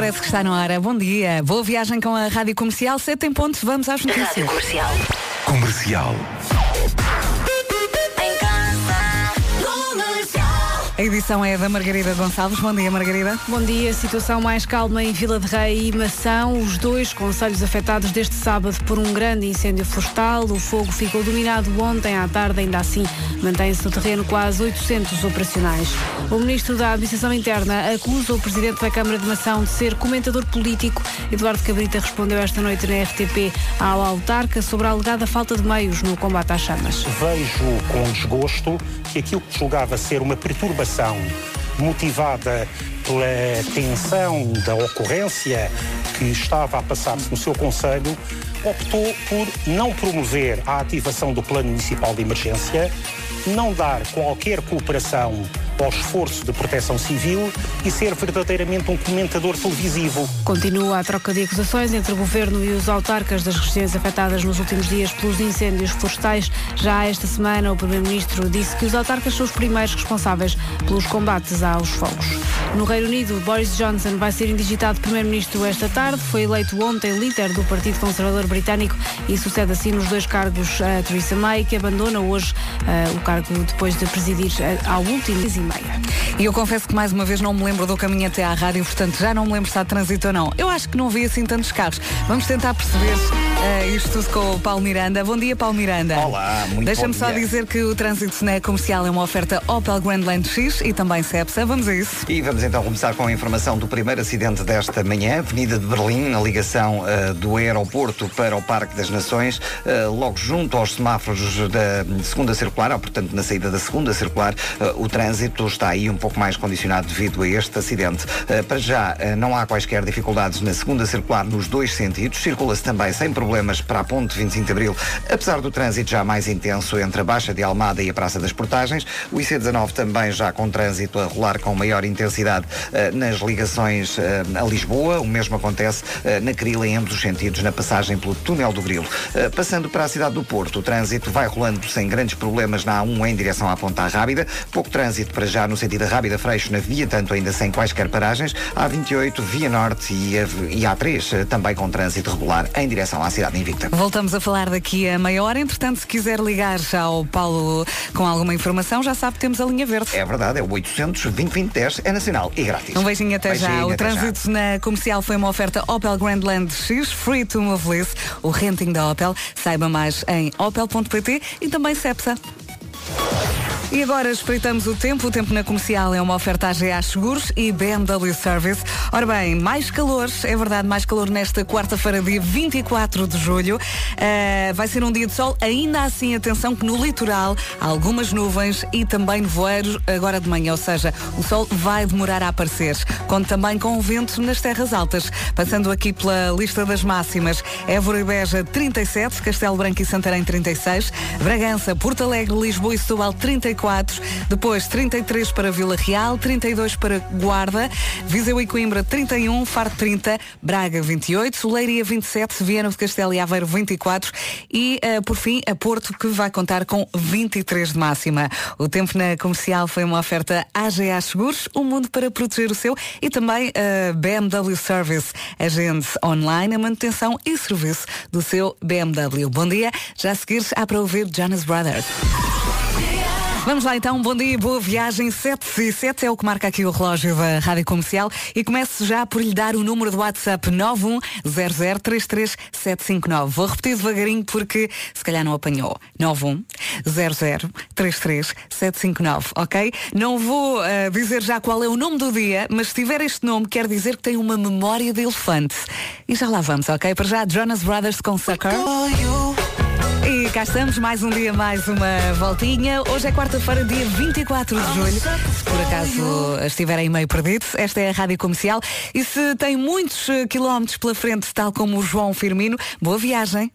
Expresso que está na hora. Bom dia. Boa viagem com a Rádio Comercial. Sete em ponto. Vamos às notícias. Rádio Comercial. Comercial. A edição é da Margarida Gonçalves. Bom dia, Margarida. Bom dia. Situação mais calma em Vila de Rei e Mação. Os dois conselhos afetados deste sábado por um grande incêndio florestal. O fogo ficou dominado ontem à tarde. Ainda assim, mantém-se no terreno quase 800 operacionais. O ministro da Administração Interna acusa o presidente da Câmara de Mação de ser comentador político. Eduardo Cabrita respondeu esta noite na RTP ao autarca sobre a alegada falta de meios no combate às chamas. Vejo com desgosto que aquilo que julgava ser uma perturbação motivada pela tensão da ocorrência que estava a passar-se no seu Conselho, optou por não promover a ativação do Plano Municipal de Emergência, não dar qualquer cooperação ao esforço de proteção civil e ser verdadeiramente um comentador televisivo. Continua a troca de acusações entre o governo e os autarcas das regiões afetadas nos últimos dias pelos incêndios florestais. Já esta semana, o primeiro-ministro disse que os autarcas são os primeiros responsáveis pelos combates aos fogos. No Reino Unido, Boris Johnson vai ser indigitado primeiro-ministro esta tarde. Foi eleito ontem líder do Partido Conservador Britânico e sucede assim nos dois cargos a Theresa May, que abandona hoje eh, o cargo depois de presidir eh, ao último meia. E eu confesso que mais uma vez não me lembro do caminho até à rádio, portanto já não me lembro se há trânsito ou não. Eu acho que não vi assim tantos carros. Vamos tentar perceber eh, isto tudo com o Paulo Miranda. Bom dia, Paulo Miranda. Olá, muito Deixa-me só dia. dizer que o trânsito na comercial é uma oferta Opel Grandland X e também Cepsa. Vamos a isso. E vamos então começar com a informação do primeiro acidente desta manhã, Avenida de Berlim, a ligação eh, do aeroporto para o Parque das Nações, eh, logo junto aos semáforos da segunda circular, ou portanto na saída da segunda circular, o trânsito está aí um pouco mais condicionado devido a este acidente. Eh, para já eh, não há quaisquer dificuldades na segunda circular nos dois sentidos, circula-se também sem problemas para a ponte 25 de Abril, apesar do trânsito já mais intenso entre a Baixa de Almada e a Praça das Portagens, o IC19 também já com trânsito a rolar com maior intensidade eh, nas ligações a Lisboa. O mesmo acontece na Crila em ambos os sentidos, na passagem pelo Túnel do Grilo. Passando para a cidade do Porto, o trânsito vai rolando sem grandes problemas na A1 em direção à Ponta Rábida. Pouco trânsito para já no sentido da Rábida Freixo na via, tanto ainda sem quaisquer paragens. A28, Via Norte e a, e a A3 eh, também com trânsito regular em direção à cidade invicta. Voltamos a falar daqui a meia hora. Entretanto, se quiser ligar já ao Paulo com alguma informação, já sabe que temos a linha verde. É verdade, é o 800 2010 é nacional e grátis. Um beijinho até já. Beijinho, O até já. trânsito na comercial foi uma oferta Opel Grandland X, free to move list, o renting da Opel. Saiba mais em opel.pt e também Cepsa. E agora espreitamos o tempo. O tempo na comercial é uma oferta AGA Seguros e BMW Service. Ora bem, mais calor, é verdade, mais calor nesta quarta-feira, dia 24 de julho. Ah, vai ser um dia de sol, ainda assim, atenção que no litoral há algumas nuvens e também nevoeiros agora de manhã, ou seja, o sol vai demorar a aparecer. Conto também com o vento nas terras altas. Passando aqui pela lista das máximas, Évora e Beja 37, Castelo Branco e Santarém 36, Bragança, Porto Alegre, Lisboa e Setúbal 34, depois 33 para Vila Real, 32 para Guarda, Viseu e Coimbra 31, Faro 30, Braga 28, Leiria 27, Viana do Castelo e Aveiro 24 e, eh, por fim, a Porto que vai contar com 23 de máxima. O tempo na comercial foi uma oferta AGA Seguros, um mundo para proteger o seu e também a BMW Service, agente online, a manutenção e serviço do seu BMW. Bom dia, já a seguir há para ouvir Jonas Brothers. Vamos lá então, bom dia, boa viagem. 7 e 7 é o que marca aqui o relógio da Rádio Comercial e começo já por lhe dar o número do WhatsApp 910033759. Vou repetir devagarinho porque se calhar não apanhou. 910033759, ok? Não vou eh, dizer já qual é o nome do dia, mas se tiver este nome quer dizer que tem uma memória de elefante. E já lá vamos, ok? Para já, Jonas Brothers com Sucker. E cá estamos, mais um dia, mais uma voltinha. Hoje é quarta-feira, dia 24 de julho. Se por acaso estiver aí meio perdido, esta é a Rádio Comercial. E se tem muitos eh, quilómetros pela frente, tal como o João Firmino, boa viagem.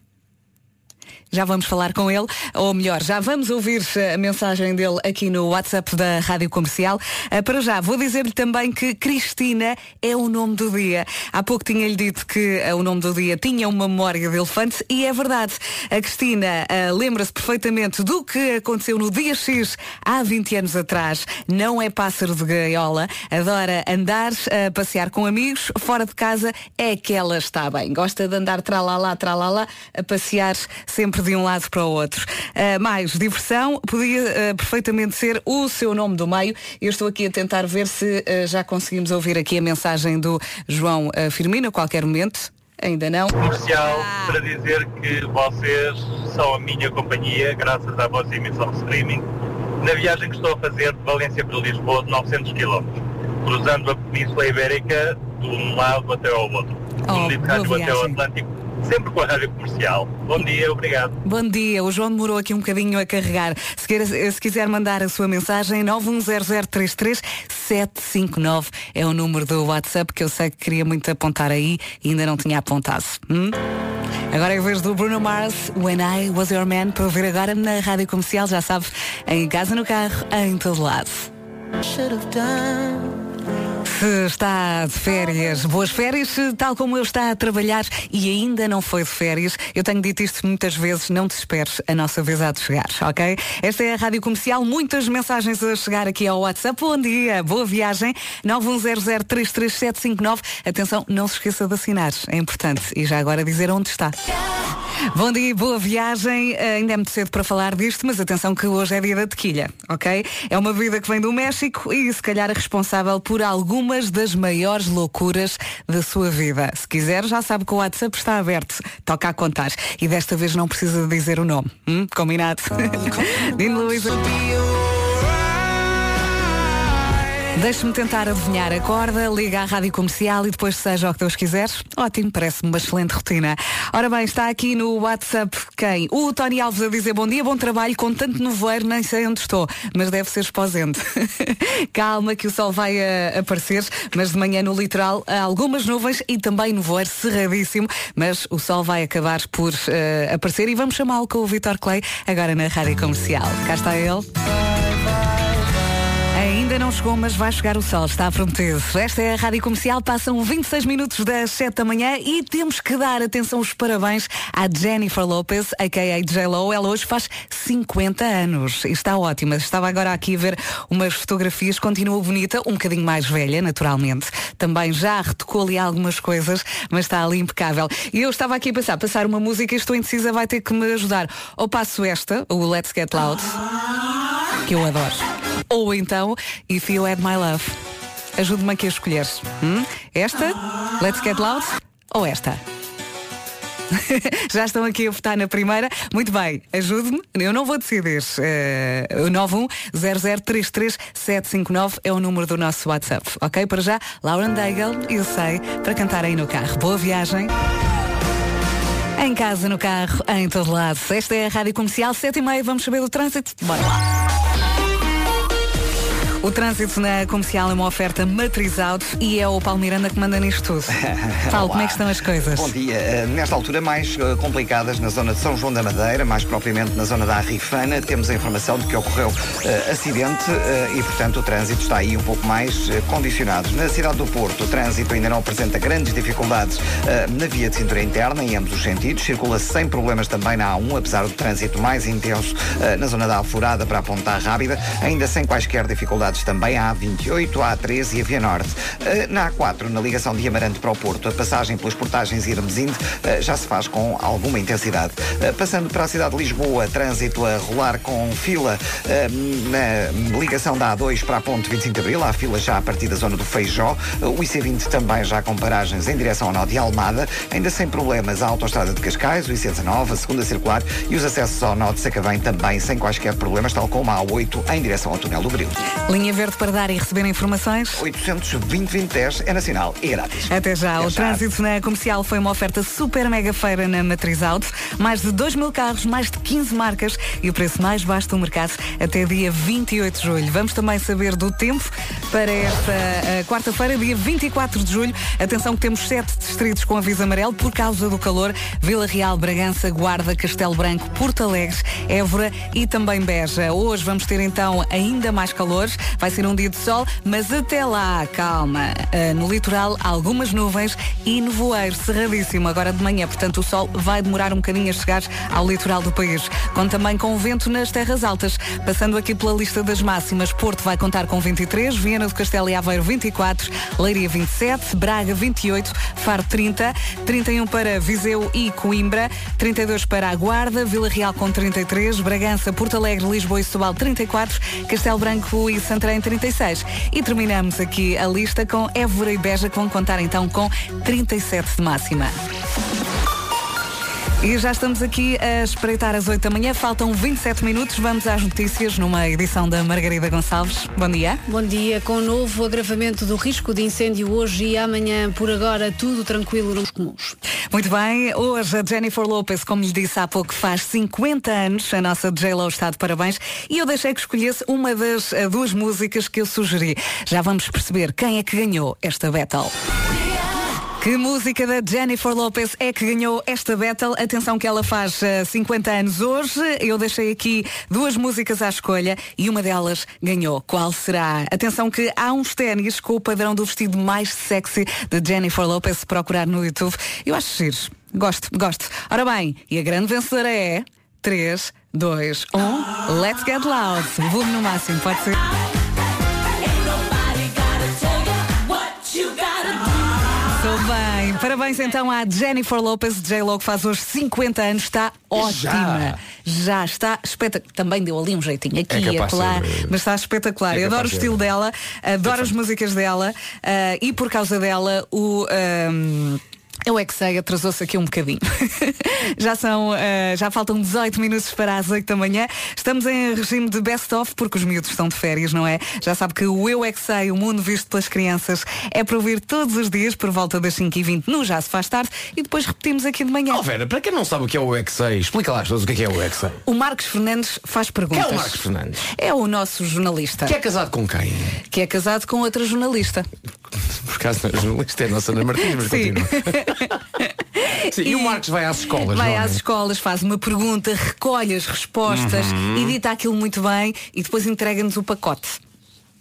Já vamos falar com ele, ou melhor, já vamos ouvir a mensagem dele aqui no WhatsApp da Rádio Comercial. Ah, Para já, vou dizer-lhe também que Cristina é o nome do dia. Há pouco tinha-lhe dito que ah, o nome do dia tinha uma memória de elefante e é verdade. A Cristina lembra-se perfeitamente do que aconteceu no dia X há 20 anos atrás. Não é pássaro de gaiola, adora andar, passear com amigos, fora de casa é que ela está bem. Gosta de andar tralalá, tralalá, a passear sempre de um lado para o outro. Ah, mais diversão, podia ah, perfeitamente ser o seu nome do meio. Eu estou aqui a tentar ver se ah, já conseguimos ouvir aqui a mensagem do João Firmino a qualquer momento. Ainda não. comercial Ah. para dizer que vocês são a minha companhia, graças à vossa emissão de streaming, na viagem que estou a fazer de Valência para Lisboa de 900 km, cruzando a Península Ibérica de um lado até ao outro. Oh, do Mediterrâneo boa até ao. Atlântico, sempre com a rádio comercial. Bom dia, obrigado. Bom dia, o João demorou aqui um bocadinho a carregar. Se, queira- se quiser mandar a sua mensagem, 910033759 é o número do WhatsApp que eu sei que queria muito apontar aí e ainda não tinha apontado. Hum? Agora é a vez do Bruno Mars, When I Was Your Man, para ouvir agora na rádio comercial, já sabe, em casa, no carro, em todo lado. Se está de férias, boas férias, tal como eu está a trabalhar e ainda não foi de férias, eu tenho dito isto muitas vezes, não desesperes, a nossa vez há de chegar, ok? Esta é a Rádio Comercial, muitas mensagens a chegar aqui ao WhatsApp. Bom dia, boa viagem, 910033759. Atenção, não se esqueça de assinar, é importante. E já agora dizer onde está. Bom dia, boa viagem. Eh, Ainda é muito cedo para falar disto, mas atenção que hoje é dia da tequilha, ok? É uma bebida que vem do México e se calhar é responsável por algumas das maiores loucuras da sua vida. Se quiser, já sabe que o WhatsApp está aberto. Toca a contar. E desta vez não precisa dizer o nome. Hum? Combinado? Dean Lewis. Deixe-me tentar adivinhar a corda, liga à rádio comercial e depois seja o que Deus quiser. Ótimo, parece-me uma excelente rotina. Ora bem, está aqui no WhatsApp quem? O Tony Alves a dizer bom dia, bom trabalho, com tanto nevoeiro, nem sei onde estou, mas deve ser esposente. Calma que o sol vai a- aparecer, mas de manhã no litoral há algumas nuvens e também nevoeiro cerradíssimo, mas o sol vai acabar por eh, aparecer e vamos chamá-lo com o Vitor Clay agora na rádio comercial. Cá está ele. Ainda não chegou, mas vai chegar o sol, está prometido. Esta é a Rádio Comercial, passam 26 minutos das 7 da manhã e temos que dar atenção os parabéns à Jennifer Lopez, a.k.a. J-Lo. Ela hoje faz 50 anos e está ótima. Estava agora aqui a ver umas fotografias, continua bonita, um bocadinho mais velha, naturalmente. Também já retocou ali algumas coisas, mas está ali impecável. E eu estava aqui a pensar, passar uma música e estou indecisa, vai ter que me ajudar. Ou passo esta, o Let's Get Loud, que eu adoro. Ou então, If You Had My Love. Ajude-me aqui a escolher. Hum? Esta? Let's Get Loud? Ou esta? Já estão aqui a votar na primeira. Muito bem, ajude-me. Eu não vou decidir. Eh, o 910033759 é o número do nosso WhatsApp. Ok? Para já, Lauren Daigle, eu sei, para cantar aí no carro. Boa viagem. Em casa, no carro, em todo lado. Esta é a Rádio Comercial, 7 e meia. Vamos saber do trânsito? Bora lá. O trânsito na comercial é uma oferta matriz auto e é o Paulo Miranda que manda nisto tudo. Paulo, como é que estão as coisas? Bom dia. Eh, Nesta altura, mais eh, complicadas na zona de São João da Madeira, mais propriamente na zona da Arrifana, temos a informação de que ocorreu eh, acidente eh, e, portanto, o trânsito está aí um pouco mais eh, condicionado. Na cidade do Porto, o trânsito ainda não apresenta grandes dificuldades na via de cintura interna, em ambos os sentidos. Circula sem problemas também na A1, apesar do trânsito mais intenso na zona da Alforada para a Ponta Rábida, ainda sem quaisquer dificuldades também a A28, a A13 e a Via Norte. Eh, Na A4, na ligação de Amarante para o Porto, a passagem pelas portagens Irmesinde eh, já se faz com alguma intensidade. Eh, Passando para a cidade de Lisboa, trânsito a rolar com fila eh, na ligação da A2 para a ponte 25 de Abril, há fila já a partir da zona do Feijó, Eh, o IC20 também já com paragens em direção ao nó de Almada, ainda sem problemas a autoestrada de Cascais, o IC19, a segunda circular e os acessos ao nó de Sacavém também sem quaisquer problemas, tal como a A8 em direção ao túnel do Grilo. Linha verde para dar e receber informações. 820 é nacional e grátis. Até já. Até o já. trânsito na comercial foi uma oferta super mega feira na Matriz Auto. Mais de 2 mil carros, mais de 15 marcas e o preço mais baixo do mercado até dia 28 de julho. Vamos também saber do tempo para esta eh, quarta-feira, dia 24 de julho. Atenção que temos sete distritos com aviso amarelo por causa do calor. Vila Real, Bragança, Guarda, Castelo Branco, Porto Alegre, Évora e também Beja. Hoje vamos ter então ainda mais calor. Vai ser um dia de sol, mas até lá, calma. Eh, no litoral, algumas nuvens e nevoeiro cerradíssimo agora de manhã. Portanto, o sol vai demorar um bocadinho a chegar ao litoral do país. Conta também com vento nas terras altas. Passando aqui pela lista das máximas, Porto vai contar com 23, Viana do Castelo e Aveiro 24, Leiria 27, Braga 28, Faro 30, 31 para Viseu e Coimbra, 32 para a Guarda, Vila Real com 33, Bragança, Porto Alegre, Lisboa e Setúbal 34, Castelo Branco e Santarém 36. E terminamos aqui a lista com Évora e Beja que vão contar então com 37 de máxima. E já estamos aqui a espreitar as 8 da manhã, faltam 27 minutos, vamos às notícias numa edição da Margarida Gonçalves. Bom dia. Bom dia. Com o novo agravamento do risco de incêndio hoje e amanhã, por agora, tudo tranquilo nos comuns. Muito bem, hoje a Jennifer Lopez, como lhe disse há pouco, faz 50 anos, a nossa J-Lo está de parabéns, e eu deixei que escolhesse uma das eh, duas músicas que eu sugeri. Já vamos perceber quem é que ganhou esta battle. Que música da Jennifer Lopez é que ganhou esta battle? Atenção que ela faz eh, 50 anos hoje. Eu deixei aqui duas músicas à escolha e uma delas ganhou. Qual será? Atenção que há uns ténis com o padrão do vestido mais sexy de Jennifer Lopez. Se procurar no YouTube, eu acho giros. Gosto, gosto. Ora bem, e a grande vencedora é 3, 2, 1. Let's get loud. Volume no máximo, pode ser. Parabéns então à Jennifer Lopez. J-Lo que faz hoje 50 anos. Está ótima. Já, está espetacular. Também deu ali um jeitinho aqui É e acolá, ser, mas está espetacular. é Eu adoro o estilo dela, adoro as músicas dela ah, e por causa dela o. ahm, eu é que sei, atrasou-se aqui um bocadinho. já são, ah, já faltam 18 minutos para as 8 da manhã. Estamos em regime de best-of porque os miúdos estão de férias, não é? Já sabe que o Eu é que sei, o mundo visto pelas crianças, é para ouvir todos os dias por volta das 5h20 no Já se faz tarde e depois repetimos aqui de manhã. Oh, Vera, para quem não sabe o que é o Exei, explica lá às pessoas o que é, que é o Exei. O Marcos Fernandes faz perguntas. Quem é o Marcos Fernandes? É o nosso jornalista. Que é casado com quem? que é casado com outra jornalista. Por acaso não é jornalista, é a nossa Ana Martins, mas Sim. continua. Sim, e... o Marcos vai às escolas, Vai é? às escolas, faz uma pergunta, recolhe as respostas, Uhum. edita aquilo muito bem e depois entrega-nos o pacote.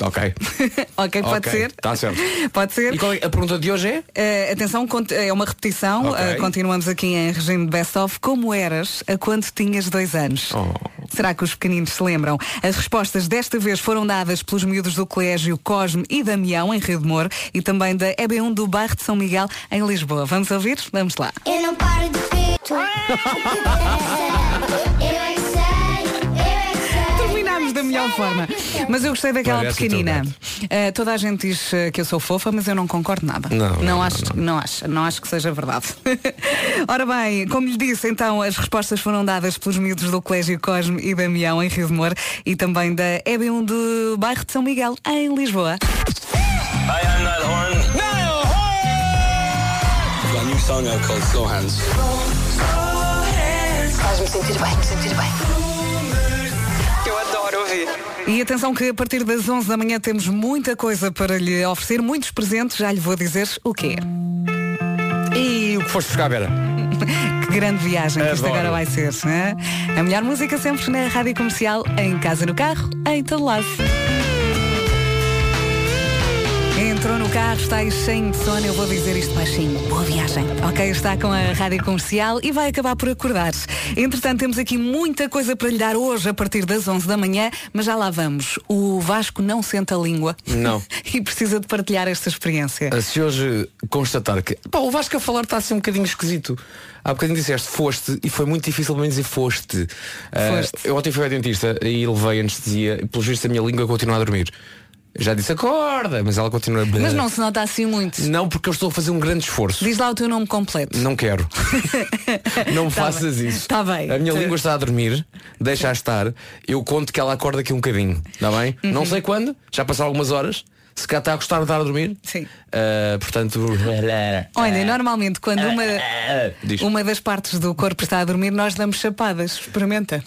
Ok. ok, pode Ok, ser? tá certo. Pode ser? E qual é- a pergunta de hoje é? Eh, atenção, cont- é uma repetição. Ok. Eh, continuamos aqui em regime de best-of. Como eras a quando tinhas dois anos? Oh. Será que os pequeninos se lembram? As respostas desta vez foram dadas pelos miúdos do Colégio Cosme e Damião, em Rio de Moro, e também da EB1 do bairro de São Miguel, em Lisboa. Vamos ouvir? Vamos lá. Eu não paro de ver. melhor forma. Mas eu gostei daquela Parece pequenina. Eh, toda a gente diz eh, que eu sou fofa, mas eu não concordo nada. Não, não, não, acho, não. acho, não acho que seja verdade. Ora bem, como lhe disse, então as respostas foram dadas pelos miúdos do Colégio Cosme e Damião em Rio de Moro e também da EB1 do bairro de São Miguel em Lisboa. Got a new song out called Slow Hands. Faz-me sentir bem, sentir bem. E atenção que a partir das 11 da manhã temos muita coisa para lhe oferecer, muitos presentes, já lhe vou dizer o quê. E o que foste buscar, Vera? Que grande viagem que isto agora vai ser. não é? A melhor música sempre na rádio comercial, em casa, no carro, em todo lado. Entrou no carro, está aí cheio de sono, eu vou dizer isto baixinho. Boa viagem. Ok, está com a rádio comercial e vai acabar por acordar. Entretanto, temos aqui muita coisa para lhe dar hoje a partir das 11 da manhã, mas já lá vamos. O Vasco não senta a língua. Não. e precisa de partilhar esta experiência. Se hoje constatar que pá, o Vasco a falar está a ser um bocadinho esquisito. Há bocadinho disseste foste e foi muito difícil para mim dizer foste. Ah, Foste. eu ontem fui ao dentista e levei anestesia e pelos vistos a minha língua continua a dormir. Eu já disse acorda, mas ela continua. Mas não se nota assim muito. Não, porque eu estou a fazer um grande esforço. Diz lá o teu nome completo. Não quero. não me Tá faças bem. isso. Tá bem. A minha Tu- língua está a dormir, deixa-a estar. Eu conto que ela acorda aqui um bocadinho. Está bem? Uhum. Não sei quando, já passaram algumas horas. Se cá está a gostar de estar a dormir. Sim. Ah, portanto. Olha, normalmente quando uma, Diz. uma das partes do corpo está a dormir, nós damos chapadas. Experimenta.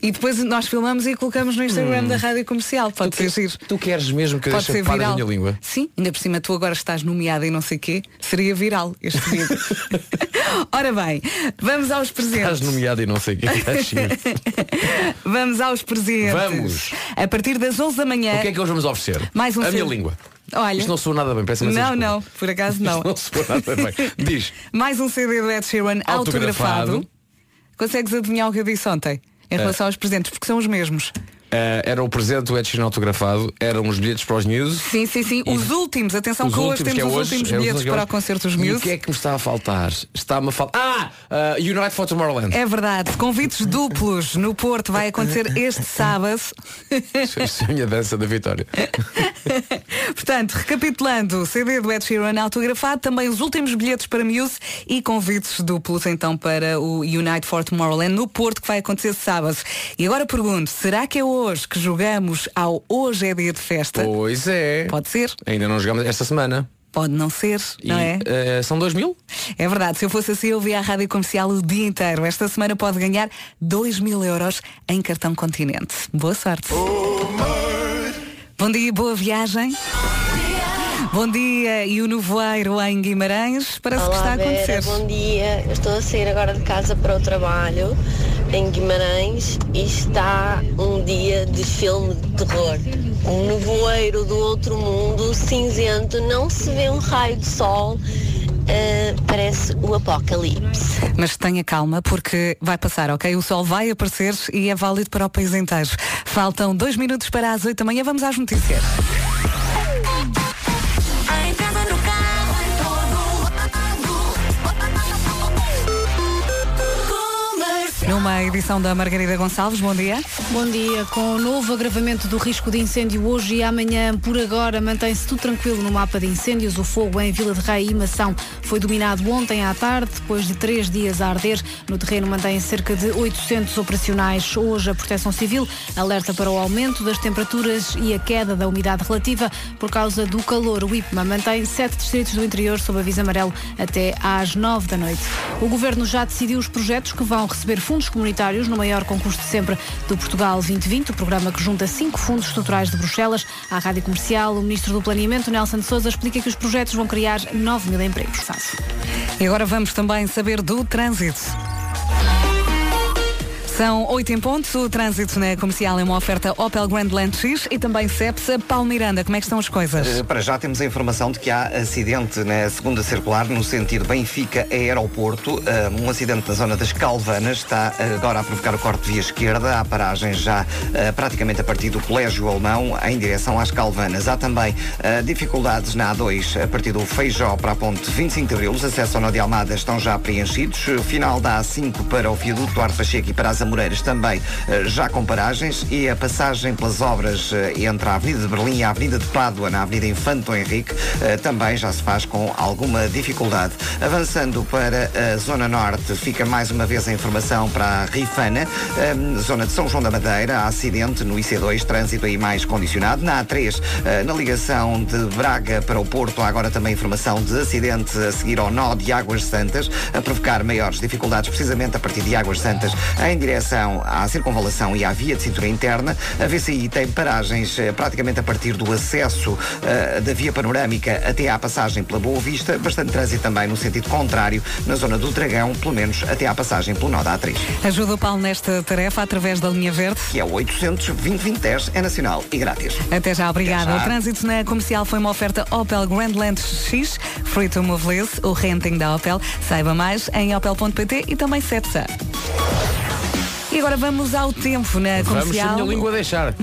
E depois nós filmamos e colocamos no Instagram da Rádio Comercial. Pode ser giro. Tu queres mesmo que eu Pode deixe ser a minha língua? Sim, ainda por cima tu agora estás nomeada e não sei quê. Seria viral este vídeo. Ora bem, vamos aos presentes. Estás nomeado e não sei giro. Vamos aos presentes. Vamos. A partir das 11 da manhã. O que é que hoje vamos oferecer? Mais um A minha filme. língua. Olha. Isto não soa nada bem, peço Não, desculpa. não, por acaso não. Isto não soa nada bem. Diz. Mais um CD do Ed Sheeran autografado. Autografado. Consegues adivinhar o que eu disse ontem? Em relação aos presentes, porque são os mesmos. Ah, era o presente do Ed Sheeran autografado, eram os bilhetes para os news. Sim, sim, sim. Os últimos, atenção Os que hoje temos que é os hoje, últimos é bilhetes últimos para o concerto dos E Muse. o que é que me está a faltar? Está-me a faltar. Ah! ah, Unite for Tomorrowland. É verdade, convites duplos no Porto vai acontecer este sábado. Isto é a minha dança da vitória. Portanto, recapitulando, CD do Ed Sheeran autografado, também os últimos bilhetes para Muse e convites duplos então para o Unite for Tomorrowland no Porto que vai acontecer sábado. E agora pergunto, será que é hoje que jogamos ao Hoje é Dia de Festa? Pois é. Pode ser, Ainda não jogamos esta semana. pode não ser, E, não é? eh, são dois mil? É verdade, se eu fosse assim eu via a Rádio Comercial o dia inteiro. Esta semana pode ganhar 2 mil euros em cartão continente. Boa sorte. Bom dia e boa viagem. Bom dia e o nevoeiro em Guimarães. Parece que Olá, está a acontecer. Vera, bom dia. Eu estou a sair agora de casa para o trabalho em Guimarães e está um dia de filme de terror. Um nevoeiro do outro mundo, cinzento, não se vê um raio de sol. eh, parece o apocalipse. Mas tenha calma porque vai passar, ok? O sol vai aparecer e é válido para o país inteiro. Faltam dois minutos para as 8 da manhã. Vamos às notícias. Edição da Margarida Gonçalves, bom dia. Bom dia. Com o novo agravamento do risco de incêndio hoje e amanhã, por agora, mantém-se tudo tranquilo no mapa de incêndios. O fogo em Vila de Rei e Mação foi dominado ontem à tarde, depois de três dias a arder. No terreno mantém cerca de 800 operacionais. Hoje, a Proteção Civil alerta para o aumento das temperaturas e a queda da umidade relativa por causa do calor. O IPMA mantém sete distritos do interior sob aviso amarelo até às nove da noite. O Governo já decidiu os projetos que vão receber fundos comunitários no maior concurso de sempre do Portugal 2020, o programa que junta cinco fundos estruturais de Bruxelas. À Rádio Comercial, o Ministro do Planeamento, Nelson de Sousa, explica que os projetos vão criar 9 mil empregos. E agora vamos também saber do trânsito. São 8 em pontos. O trânsito na comercial é uma oferta Opel Grandland X e também Cepsa. Paulo Miranda, como é que estão as coisas? Eh, Para já temos a informação de que há acidente na segunda circular no sentido Benfica-Aeroporto. Eh, Um acidente na zona das Calvanas está agora a provocar o corte de via esquerda. Há paragem já eh, praticamente a partir do Colégio Alemão em direção às Calvanas. Há também dificuldades na A2 a partir do Feijó para a ponte 25 de Abril. Os acessos ao Nó de Almada estão já preenchidos. O final da A5 para o viaduto Duarte Pacheco e para as Amoreiras também eh, já com paragens e a passagem pelas obras eh, entre a Avenida de Berlim e a Avenida de Pádua na Avenida Infanto Henrique eh, também já se faz com alguma dificuldade. Avançando para a Zona Norte, fica mais uma vez a informação para a Rifana, zona de São João da Madeira, há acidente no IC2, trânsito aí mais condicionado. Na A3, eh, na ligação de Braga para o Porto, há agora também informação de acidente a seguir ao nó de Águas Santas, a provocar maiores dificuldades precisamente a partir de Águas Santas em direção à circunvalação e à via de cintura interna. A VCI tem paragens eh, praticamente a partir do acesso eh, da via panorâmica até à passagem pela Boa Vista, bastante trânsito também no sentido contrário, na zona do Dragão, pelo menos até à passagem pelo nó da A3, Ajuda o Paulo nesta tarefa através da linha verde. que é o 800 2010 é nacional e grátis. Até já, obrigada. Até já. O trânsito na comercial foi uma oferta Opel Grandland X, Free to Move o renting da Opel. Saiba mais em opel.pt e também Cepsa. E agora vamos ao tempo na Vamos se a comercial. minha língua deixar.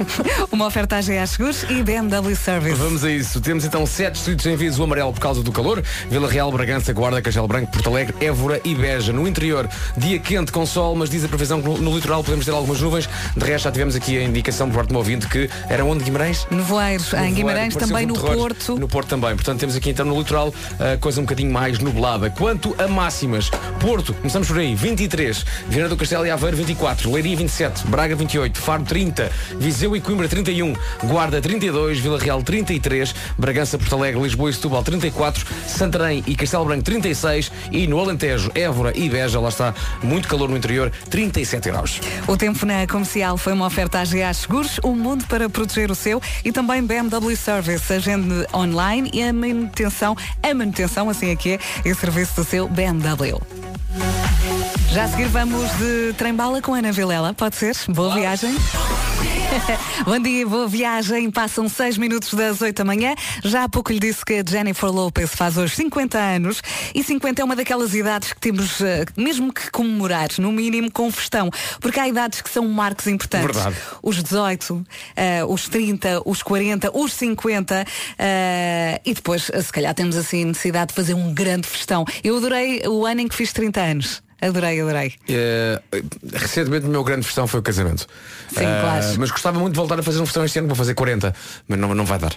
Uma oferta AGA Seguros e BMW Service. Vamos a isso. Temos então sete distritos em viso amarelo por causa do calor. Vila Real, Bragança, Guarda, Castelo Branco, Porto Alegre, Évora e Beja. No interior, dia quente com sol, mas diz a previsão que no, no litoral podemos ter algumas nuvens. De resto, já tivemos aqui a indicação por parte do ouvinte que era onde Guimarães? Nevoeiros em Nevoeiro, Guimarães, pareceu também um no terror. Porto. No Porto também. Portanto, temos aqui então no litoral a coisa um bocadinho mais nublada. Quanto a máximas, Porto, começamos por aí, 23. Viana do Castelo e Aveiro, 24. Leiria, 27. Braga, 28. Faro, 30. Viseu e Coimbra, 31. Guarda, 32. Vila Real, 33. Bragança, Porto Alegre, Lisboa e Setúbal, 34. Santarém e Castelo Branco, 36. E no Alentejo, Évora e Beja, lá está muito calor no interior, 37 graus. O tempo na comercial foi uma oferta AGA Seguros, um mundo para proteger o seu e também BMW Service, agende online e a manutenção, a manutenção, assim é que é, e serviço do seu BMW. Já a seguir vamos de trem-bala com a Ana Vilela, pode ser? Boa viagem. Bom dia, boa viagem. Passam 6 minutos das 8 da manhã. Já há pouco lhe disse que a Jennifer Lopez faz hoje 50 anos e 50 é uma daquelas idades que temos eh, mesmo que comemorar, no mínimo com festão, porque há idades que são marcos importantes. Verdade. Os 18, eh, os 30, os 40, os 50 eh, e depois, se calhar, temos assim necessidade de fazer um grande festão. Eu adorei o ano em que fiz 30 anos. Adorei, adorei. Eh, recentemente o meu grande festão foi o casamento. Sim, Eh, claro. Mas gostava muito de voltar a fazer um festão este ano, vou fazer 40. Mas não, não vai dar.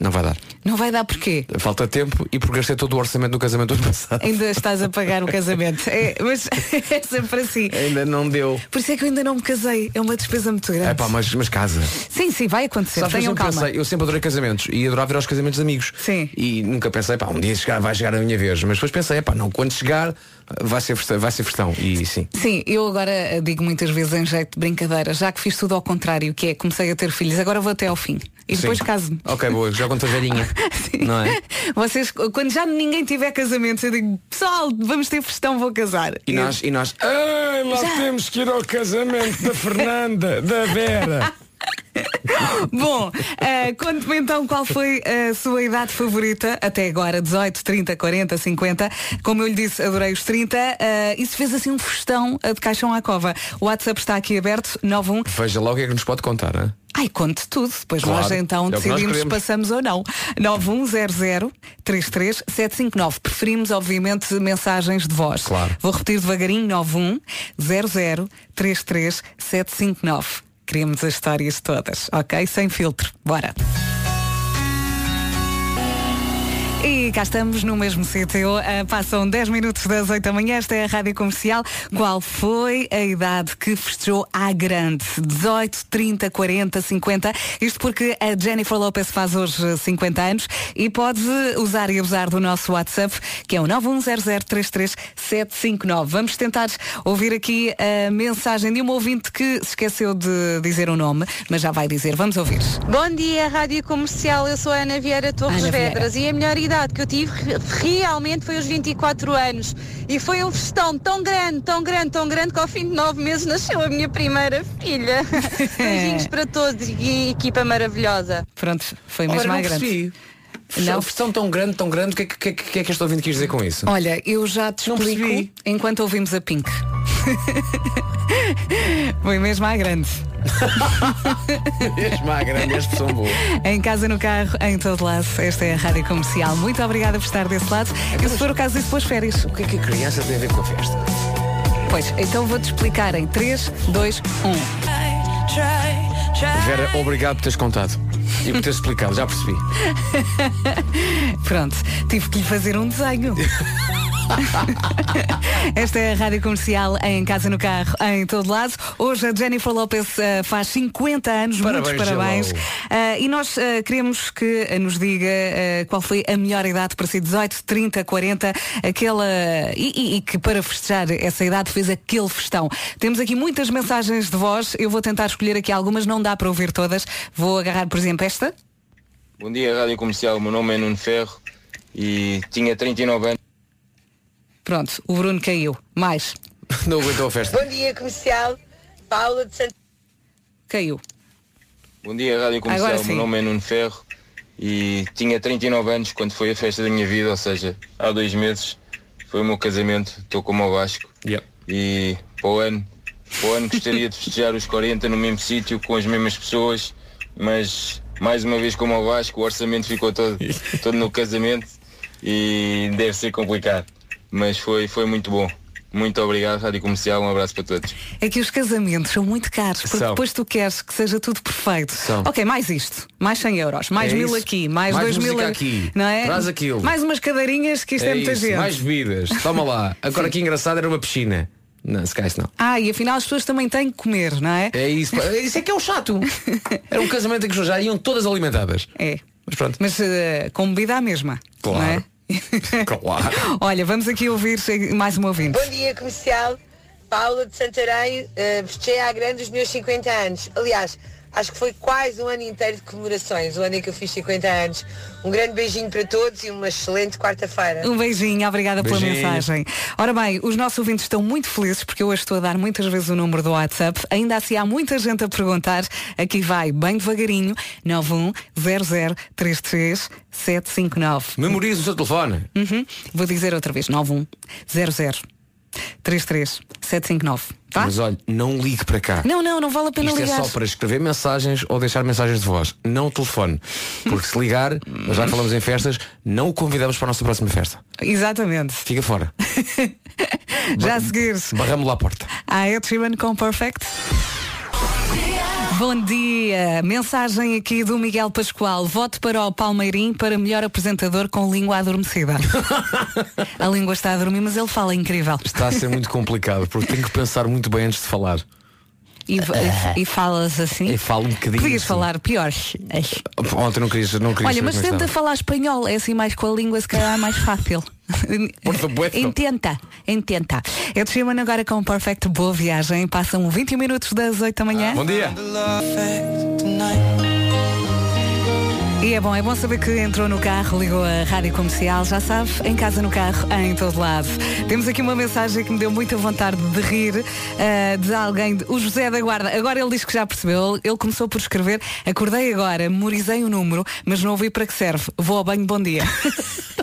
Não vai dar. Não vai dar porquê? Falta tempo e porque gastei todo o orçamento do casamento do ano passado. Ainda estás a pagar o casamento. É, mas é sempre assim. Ainda não deu. Por isso é que eu ainda não me casei. É uma despesa muito grande. É pá, mas, mas casa. Sim, sim, vai acontecer. Sabes, eu, Tenham sempre calma. pensei, eu sempre adorei casamentos e adorava ir aos casamentos de amigos. Sim. E nunca pensei, pá, um dia chegar, vai chegar a minha vez. Mas depois pensei, pá, não, quando chegar vai ser. Vai ser festão. E sim. Sim, eu agora digo muitas vezes em jeito de brincadeira, já que fiz tudo ao contrário, que é comecei a ter filhos, agora vou até ao fim. E depois caso-me. Ok, boa, já estou velhinha. Não é? Vocês, quando já ninguém tiver casamentos, eu digo, pessoal, vamos ter festão, vou casar. E nós, e nós, Ei, nós Já. temos que ir ao casamento da Fernanda, da Vera. Bom, eh, conte-me então qual foi a sua idade favorita até agora, 18, 30, 40, 50. Como eu lhe disse, adorei os 30. eh, e se fez assim um festão eh, de caixão à cova. O WhatsApp está aqui aberto, 91. Veja logo o que é que nos pode contar, não é? Ai, conte tudo. Depois Claro, nós então é nós decidimos se passamos ou não. 910033759. Preferimos, obviamente, mensagens de voz. Claro. Vou repetir devagarinho, 910033759. Queremos as histórias todas, ok? Sem filtro. Bora. E cá estamos no mesmo sítio. Ah, passam 10 minutos das 8 da manhã. Esta é a Rádio Comercial. Qual foi a idade que festejou à grande? 18, 30, 40, 50? Isto porque a Jennifer Lopez faz hoje eh, 50 anos e pode usar e abusar do nosso WhatsApp, que é o 910033759. Vamos tentar ouvir aqui a mensagem de um ouvinte que se esqueceu de dizer o nome, mas já vai dizer. Vamos ouvir. Bom dia, Rádio Comercial. Eu sou a Ana Vieira Torres Ana Vieira. Vedras e a melhor idade que eu tive re- realmente foi aos 24 anos. E foi um festão tão grande, tão grande, tão grande que ao fim de nove meses nasceu a minha primeira filha. Beijinhos para todos e equipa maravilhosa. Pronto, foi mesmo à grande. percebi. Não. Festão tão grande, tão grande, o que, é que, que, que é que este ouvinte quis dizer com isso? Olha, eu já te explico enquanto ouvimos a Pink. Foi mesmo à grande. Este má grande, este são boa. Em casa, no carro, em todo lado. Esta é a Rádio Comercial. Muito obrigada por estar desse lado. E se for o caso, depois férias. O que é que a criança tem a ver com a festa? Pois, então vou-te explicar em 3, 2, 1. Vera, obrigado por teres contado. E por teres explicado, já percebi. Pronto, tive que lhe fazer um desenho. Esta é a Rádio Comercial em casa, no carro, em todo lado. Hoje a Jennifer Lopez eh, faz 50 anos, muitos Parabéns, parabéns. hello. Eh, e nós eh, queremos que nos diga qual foi a melhor idade para si, 18, 30, 40, aquela. E, e- e que para festejar essa idade fez aquele festão. Temos aqui muitas mensagens de voz, eu vou tentar escolher aqui algumas, não dá para ouvir todas. Vou agarrar, por exemplo, esta. Bom dia, Rádio Comercial. O meu nome é Nuno Ferro e tinha 39 anos. Pronto, o Bruno caiu. Mais. Não aguentou a festa. Bom dia, comercial. Paula de Santo. Caiu. Bom dia, Rádio Comercial. Agora O meu sim. nome é Nuno Ferro e tinha 39 anos quando foi a festa da minha vida, ou seja, há dois meses foi o meu casamento. Estou como ao Vasco. Yeah. E para o ano Para o ano gostaria de festejar os 40 no mesmo sítio, com as mesmas pessoas, mas mais uma vez como ao Vasco, o orçamento ficou todo, todo no casamento e deve ser complicado. Mas foi, foi muito bom. Muito obrigado, Rádio Comercial, um abraço para todos. É que os casamentos são muito caros, porque São. depois tu queres que seja tudo perfeito. São. Ok, mais isto, mais 100 euros, mais É mil isso. aqui, mais, Mais dois mil a- aqui. não é? Traz aquilo. Mais umas cadeirinhas, que isto é, É muita isso, gente. mais bebidas. Toma lá. Agora que engraçado era uma piscina. Não, se calhar isso não. Ah, e afinal as pessoas também têm que comer, não é? É isso. Isso é que é o chato. Era um casamento em que as pessoas já iam todas alimentadas. É. Mas pronto. Mas eh, com bebida à mesma. Claro. Claro. Olha, vamos aqui ouvir mais uma ouvinte. Bom dia, comercial. Paula de Santarém, uh, festejei à grande os meus 50 anos. Aliás, acho que foi quase um ano inteiro de comemorações, o ano em que eu fiz 50 anos. Um grande beijinho para todos e uma excelente quarta-feira. Um beijinho, obrigada pela Beijinho. mensagem. Ora bem, os nossos ouvintes estão muito felizes porque eu hoje estou a dar muitas vezes o número do WhatsApp. Ainda assim há muita gente a perguntar. Aqui vai, bem devagarinho, 910033759. Memoriza o seu telefone. Uhum. Vou dizer outra vez, 910033759. Tá? Mas olha, não ligue para cá. Não, não, não vale a pena Isto ligar. é só para escrever mensagens ou deixar mensagens de voz. Não telefone. Porque se ligar, nós já falamos em festas, não o convidamos para a nossa próxima festa. Exatamente. Fica fora. Já a seguir, Barramos lá a porta. a Ed Sheeran com Perfect. Bom dia, mensagem aqui do Miguel Pascoal. Voto para o Palmeirim para melhor apresentador com língua adormecida. a língua está a dormir, mas ele fala incrível. Está a ser muito complicado, porque tenho que pensar muito bem antes de falar. E, e falas assim? E falo um bocadinho. Podias assim. falar pior. Ontem não querias, não querias Olha, mas tenta falar espanhol, é assim mais com a língua, se calhar é mais fácil. Por supuesto. Intenta, intenta. Eu te chamo agora com um Perfect Boa Viagem. Passam 20 minutos das 8 da manhã. Bom dia. E é bom, é bom saber que entrou no carro, ligou a rádio comercial, já sabe, em casa, no carro, em todo lado. Temos aqui uma mensagem que me deu muita vontade de rir eh, de alguém, o José da Guarda. Agora ele diz que já percebeu, ele começou por escrever, acordei agora, memorizei o número, mas não ouvi para que serve. Vou ao banho, bom dia.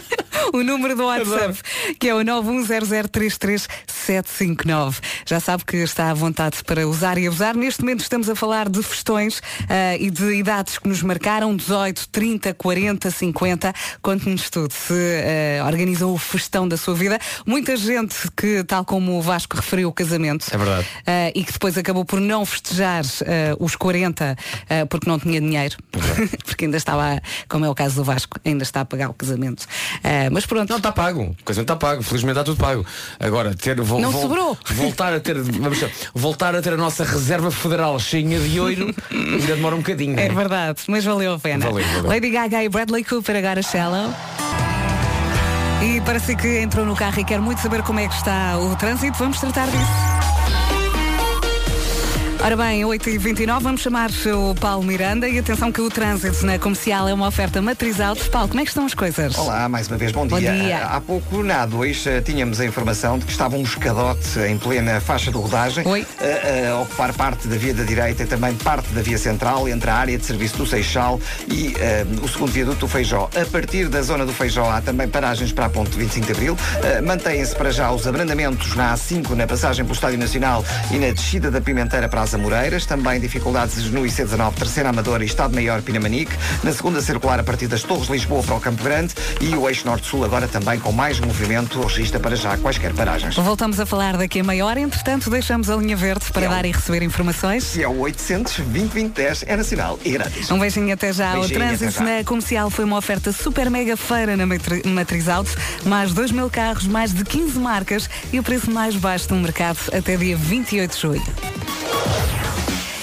o número do WhatsApp, que é o 910033759. Já sabe que está à vontade para usar e abusar. Neste momento estamos a falar de festões ah, e de idades que nos marcaram, 18, 30, 40, 50. Conte-nos tudo. Se ah, organizam o festão da sua vida. Muita gente que, tal como o Vasco referiu, o casamento. É verdade. ah, e que depois acabou por não festejar os 40 ah, porque não tinha dinheiro. porque ainda estava, como é o caso do Vasco, ainda está a pagar o casamento. Ah, mas pronto. Não, está pago. O casamento está pago. Felizmente está tudo pago. Agora, ter, vol- Não vol- sobrou. Voltar a ter, vamos voltar a ter a nossa reserva federal cheinha de ouro ainda demora um bocadinho. É não verdade, mas valeu a pena. Valeu, valeu. Lady Gaga e Bradley Cooper agora Shallow. E parece que entrou no carro e quer muito saber como é que está o trânsito. Vamos tratar disso. Ora bem, 8h29, vamos chamar o Paulo Miranda e atenção que o trânsito na comercial é uma oferta matriz altos. Paulo, como é que estão as coisas? Olá, mais uma vez, bom dia. Bom dia. Há pouco na A2 eh, tínhamos a informação de que estava um escadote em plena faixa de rodagem a, a ocupar parte da via da direita e também parte da via central entre a área de serviço do Seixal e eh, o segundo viaduto do Feijó. A partir da zona do Feijó há também paragens para a ponte 25 de Abril. Eh, Mantêm-se para já os abrandamentos na A5, na passagem pelo Estádio Nacional e na descida da Pimenteira para as Amoreiras. Também dificuldades no IC19, terceira Amadora e Estado Maior Pinamanique. Na segunda circular a partir das Torres Lisboa para o Campo Grande e o eixo Norte-Sul agora também com mais movimento. Registra para já quaisquer paragens. Voltamos a falar daqui a meia hora. Entretanto, deixamos a linha verde para dar e receber informações. E é o 800 2010 é nacional e grátis. Um beijinho até já. Beijinho, o trânsito já. na comercial foi uma oferta super mega feira na Matri- Matriz Auto. Mais 2 mil carros, mais de 15 marcas e o preço mais baixo do mercado até dia 28 de julho.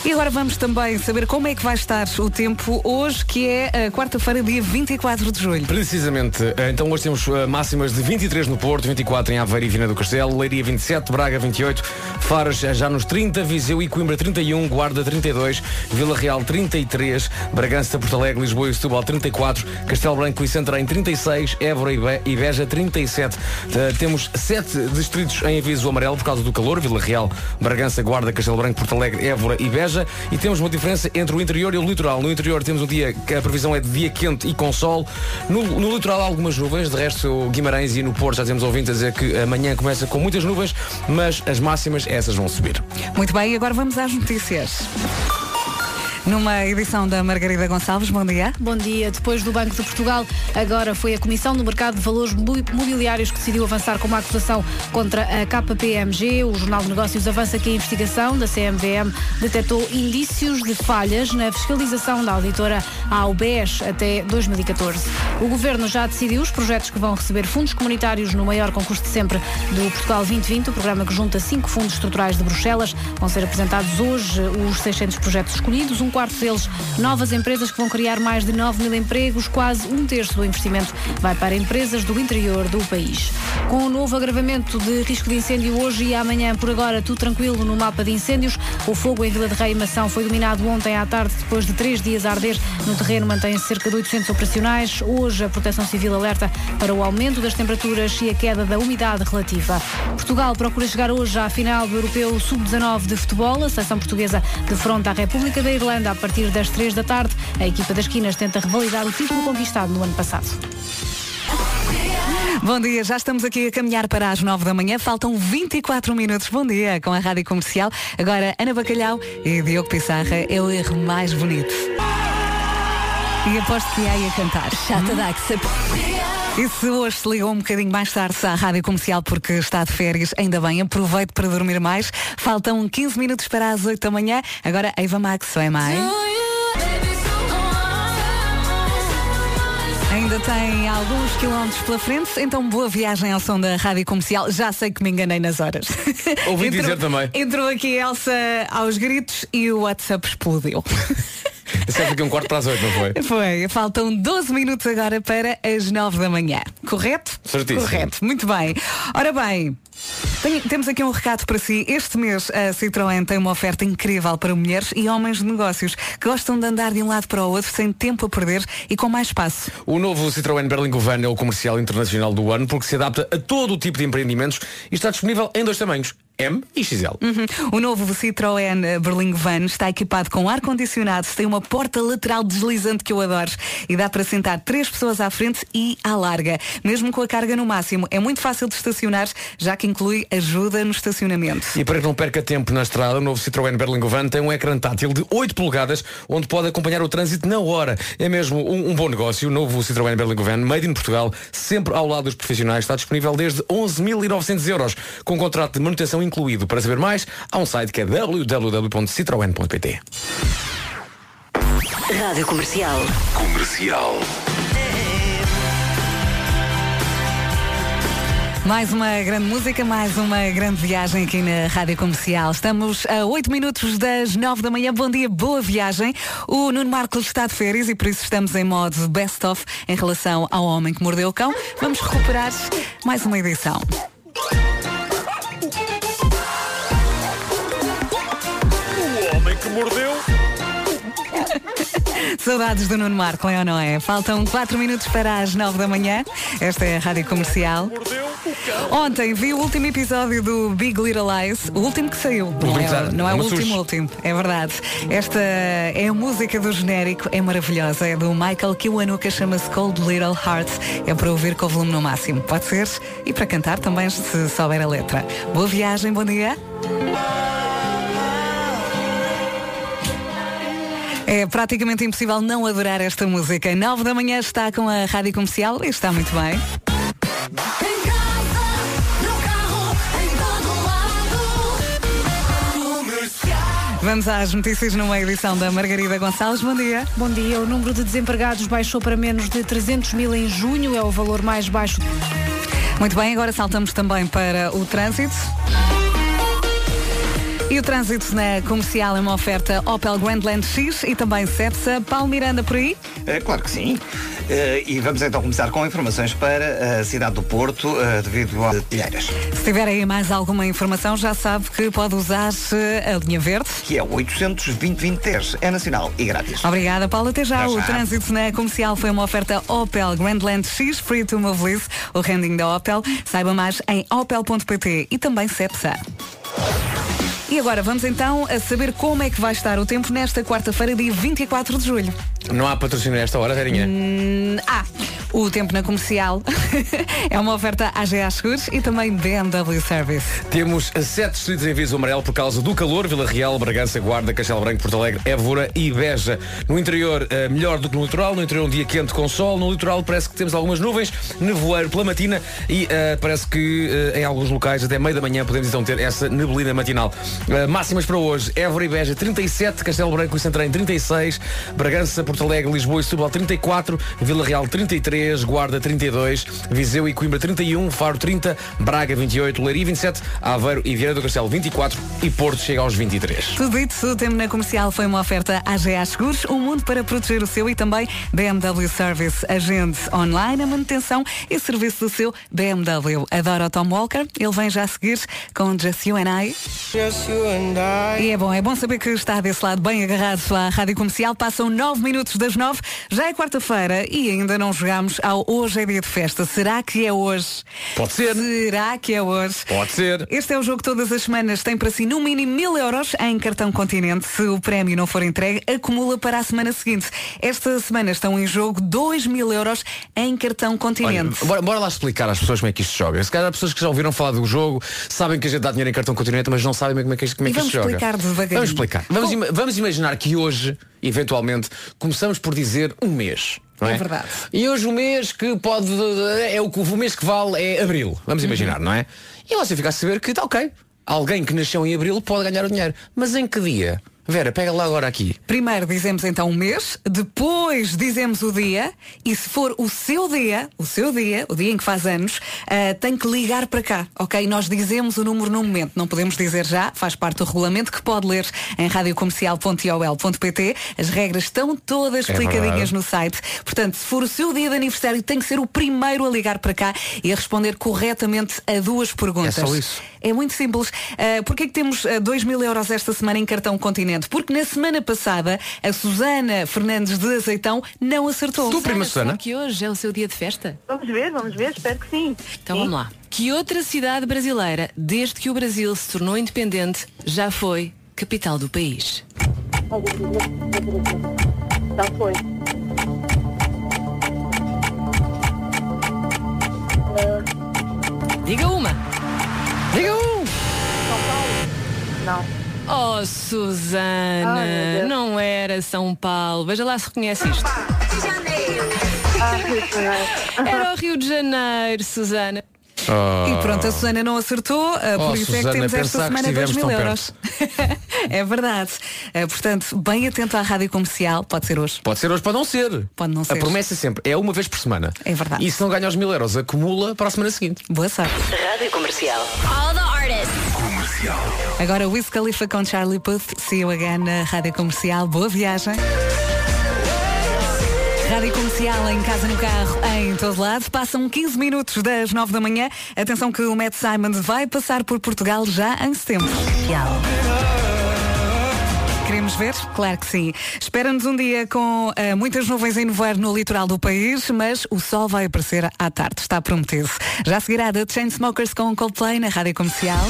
E agora vamos também saber como é que vai estar o tempo hoje, que é a quarta-feira, dia 24 de julho. Precisamente. Eh, Então hoje temos eh, máximas de 23 no Porto, 24 em Aveiro e Vina do Castelo, Leiria 27, Braga 28, Faros eh, já nos 30, Viseu e Coimbra 31, Guarda 32, Vila Real 33, Bragança, Porto Alegre, Lisboa e Setúbal 34, Castelo Branco e Santarém 36, Évora e Be- Beja 37. Eh, Temos sete distritos em aviso amarelo por causa do calor, Vila Real, Bragança, Guarda, Castelo Branco, Porto Alegre, Évora e Beja. E temos uma diferença entre o interior e o litoral. No interior temos um dia que a previsão é de dia quente e com sol. No, no litoral há algumas nuvens, de resto Guimarães e no Porto já temos ouvintes a dizer que amanhã começa com muitas nuvens, mas as máximas essas vão subir. Muito bem, agora vamos às notícias. Numa edição da Margarida Gonçalves, bom dia. Bom dia. Depois do Banco de Portugal, agora foi a Comissão do Mercado de Valores Mo- Mobiliários que decidiu avançar com uma acusação contra a KPMG. O Jornal de Negócios avança que a investigação da CMVM detectou indícios de falhas na fiscalização da auditora ao BES até 2014. O Governo já decidiu os projetos que vão receber fundos comunitários no maior concurso de sempre do Portugal 2020, o programa que junta cinco fundos estruturais de Bruxelas. Vão ser apresentados hoje os 600 projetos escolhidos, um quarto deles novas empresas que vão criar mais de 9 mil empregos, quase um terço do investimento vai para empresas do interior do país. Com o novo agravamento de risco de incêndio hoje e amanhã, por agora, tudo tranquilo no mapa de incêndios. O fogo em Vila de Rei e Mação foi dominado ontem à tarde, depois de três dias a arder. No terreno mantém-se cerca de 800 operacionais. Hoje, a Proteção Civil alerta para o aumento das temperaturas e a queda da umidade relativa. Portugal procura chegar hoje à final do Europeu Sub-19 de futebol. A seleção portuguesa defronta a República da Irlanda a partir das 3 da tarde. A equipa das Quinas tenta revalidar o título conquistado no ano passado. Bom dia, já estamos aqui a caminhar para as 9 da manhã, faltam 24 minutos. Bom dia com a Rádio Comercial. Agora, Ana Bacalhau e Diogo Pissarra é o erro mais bonito. E aposto que aí a cantar. Chata Daxa. E se hoje se ligou um bocadinho mais tarde à Rádio Comercial porque está de férias, ainda bem, aproveite para dormir mais. Faltam 15 minutos para as 8 da manhã. Agora, Eva Max, só é mais. Ainda tem alguns quilómetros pela frente, então boa viagem ao som da Rádio Comercial. Já sei que me enganei nas horas. Ouvi Entrou- dizer também. Entrou aqui a Elsa aos gritos e o WhatsApp explodiu. Certo que um quarto para as oito, não foi? Foi, faltam 12 minutos agora para as 9 da manhã. Correto? Certíssimo. Correto, muito bem. Ora bem, tem- temos aqui um recado para si. Este mês a Citroën tem uma oferta incrível para mulheres e homens de negócios que gostam de andar de um lado para o outro sem tempo a perder e com mais espaço. O novo Citroën Berlingo Van é o comercial internacional do ano porque se adapta a todo o tipo de empreendimentos e está disponível em dois tamanhos, M e XL. Uhum. O novo Citroën Berlingo Van está equipado com ar-condicionado, tem uma porta lateral deslizante que eu adoro e dá para sentar três pessoas à frente e à larga, mesmo com a carga no máximo. É muito fácil de estacionar, já que inclui ajuda no estacionamento. E para que não perca tempo na estrada, o novo Citroën Berlingo Van tem um ecrã tátil de 8 polegadas, onde pode acompanhar o trânsito na hora. É mesmo um, um bom negócio. O novo Citroën Berlingo Van, made in Portugal, sempre ao lado dos profissionais, está disponível desde 11.900 euros, com contrato de manutenção incluído. Para saber mais, há um site que é www.citroen.pt. Rádio Comercial. Comercial. Mais uma grande música, mais uma grande viagem aqui na Rádio Comercial. Estamos a 8 minutos das 9 da manhã. Bom dia, boa viagem. O Nuno Marcos está de férias e por isso estamos em modo best-of em relação ao homem que mordeu o cão. Vamos recuperar mais uma edição. O homem que mordeu. Saudades do Nuno Marco, é ou não é? Faltam 4 minutos para as 9 da manhã. Esta é a Rádio Comercial. Ontem vi o último episódio do Big Little Lies, o último que saiu. Não é, não é o último, último, é verdade. Esta é a música do genérico, é maravilhosa. É do Michael Kiwanuka, chama-se Cold Little Hearts. É para ouvir com o volume no máximo. Pode ser? E para cantar também, se souber a letra. Boa viagem, bom dia. É praticamente impossível não adorar esta música. 9 da manhã está com a Rádio Comercial e está muito bem. Vamos às notícias numa edição da Margarida Gonçalves. Bom dia. Bom dia. O número de desempregados baixou para menos de 300 mil em junho. É o valor mais baixo. Muito bem, agora saltamos também para o trânsito. E o trânsito na comercial é uma oferta Opel Grandland X e também Cepsa. Paulo Miranda por aí? É, claro que sim. Eh, e vamos então começar com informações para a cidade do Porto, eh, devido a telheiras. Se tiver aí mais alguma informação, já sabe que pode usar eh, a linha verde. Que é o 820 é nacional e grátis. Obrigada, Paulo. Até já. Até O já. trânsito na comercial foi uma oferta Opel Grandland X, Free to Lease, o rending da Opel. Saiba mais em opel.pt e também Cepsa. E agora vamos então a saber como é que vai estar o tempo nesta quarta-feira, dia 24 de julho. Não há patrocínio a esta hora, Verinha? Hum, ah, o tempo na comercial é uma oferta AGA Seguros e também BMW Service. Temos sete distritos em viso amarelo por causa do calor. Vila Real, Bragança, Guarda, Castelo Branco, Porto Alegre, Évora e Beja. No interior, eh, melhor do que no litoral. No interior, um dia quente com sol. No litoral, parece que temos algumas nuvens. Nevoeiro pela matina. E eh, parece que eh, em alguns locais, até meio da manhã, podemos então ter essa neblina matinal. Eh, máximas para hoje. Évora e Beja, 37. Castelo Branco e Santarém, 36. Bragança, Porto Alegre, Lisboa e Setúbal, 34. Vila Real, 33. Guarda, 32. Viseu e Coimbra, 31. Faro, 30. Braga, 28. Leiria, 27. Aveiro e Vieira do Castelo, 24. E Porto chega aos 23. Tudo isso, o tempo na comercial foi uma oferta AGA Seguros, um mundo para proteger o seu e também BMW Service. Agende online a manutenção e serviço do seu BMW. Adora o Tom Walker, ele vem já a seguir com Just You and I. E é bom, é bom saber que está desse lado bem agarrado à rádio comercial. Passam 9 minutos das 9, já é quarta-feira e ainda não jogámos ao Hoje é Dia de Festa. Será que é hoje? Pode ser. Será que é hoje? Pode ser. Este é o jogo que todas as semanas tem para si no mínimo mil euros em cartão continente. Se o prémio não for entregue, acumula para a semana seguinte. Esta semana estão em jogo 2 mil euros em cartão Olha, continente. bora, bora lá explicar às pessoas como é que isto joga. Se calhar há pessoas que já ouviram falar do jogo, sabem que a gente dá dinheiro em cartão continente, mas não sabem como é que, como é que isto joga. Vamos explicar. Vamos, ima- vamos imaginar que hoje, eventualmente, começamos por dizer um mês. É? É verdade. E hoje o mês que pode. É o, o mês que vale é abril. Uhum. Vamos imaginar, não é? E você fica a saber que está ok. Alguém que nasceu em abril pode ganhar o dinheiro. Mas em que dia? Vera, pega lá agora aqui. Primeiro dizemos então o mês, depois dizemos o dia e se for o seu dia, o seu dia, o dia em que faz anos, ah, tem que ligar para cá, ok? Nós dizemos o número no momento, não podemos dizer já, faz parte do regulamento que pode ler em radiocomercial.iol.pt. As regras estão todas É explicadinhas verdade. no site. Portanto, se for o seu dia de aniversário, tem que ser o primeiro a ligar para cá e a responder corretamente a duas perguntas. É só isso. É muito simples. Uh, Porquê que temos 2 mil euros esta semana em cartão continente? Porque na semana passada a Susana Fernandes de Azeitão não acertou. Tu, prima Susana? Que hoje é o seu dia de festa? Vamos ver, vamos ver, espero que sim. Então vamos lá. Que outra cidade brasileira, desde que o Brasil se tornou independente, já foi capital do país? Já foi. Diga uma. Diga um. Não. Oh, Susana, Ai, não era São Paulo. Veja lá se reconhece isto. Ah, Rio de Janeiro. Era o Rio de Janeiro, Susana. E pronto, a Susana não acertou, uh, por Oh, isso é que Susana, temos esta semana 2 estivemos mil euros. é verdade. Uh, portanto, bem atento à rádio comercial, pode ser hoje. Pode ser hoje, pode não ser. Pode não A ser. promessa é sempre, é uma vez por semana. É verdade. E se não ganha os mil euros, acumula para a semana seguinte. Boa sorte. Rádio Comercial. All the artists. Agora Wiz Khalifa com Charlie Puth, See You Again na rádio comercial. Boa viagem. Rádio Comercial em casa, no carro, em todo lado. Passam 15 minutos das 9 da manhã. Atenção que o Matt Simon vai passar por Portugal já em setembro. Queremos ver? Claro que sim. Espera-nos um dia com eh, muitas nuvens em nevoeiro no litoral do país, mas o sol vai aparecer à tarde, está prometido. Já seguirá The Chainsmokers com Coldplay na Rádio Comercial.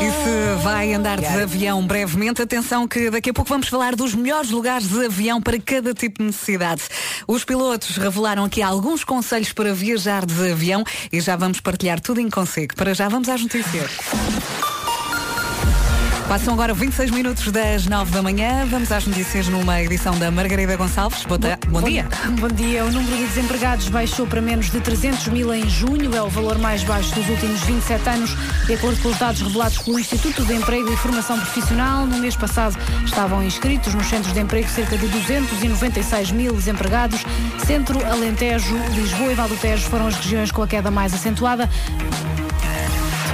E se vai andar de avião brevemente, atenção que daqui a pouco vamos falar dos melhores lugares de avião para cada tipo de necessidade. Os pilotos revelaram aqui alguns conselhos para viajar de avião e já vamos partilhar tudo em consigo. Para já vamos às notícias. Passam agora 26 minutos das 9 da manhã. Vamos às notícias numa edição da Margarida Gonçalves. Boa ta- bom, dia. Bom dia. O número de desempregados baixou para menos de 300 mil em junho. É o valor mais baixo dos últimos 27 anos, de acordo com os dados revelados pelo Instituto de Emprego e Formação Profissional. No mês passado estavam inscritos nos centros de emprego cerca de 296 mil desempregados. Centro, Alentejo, Lisboa e Valdo Tejo foram as regiões com a queda mais acentuada.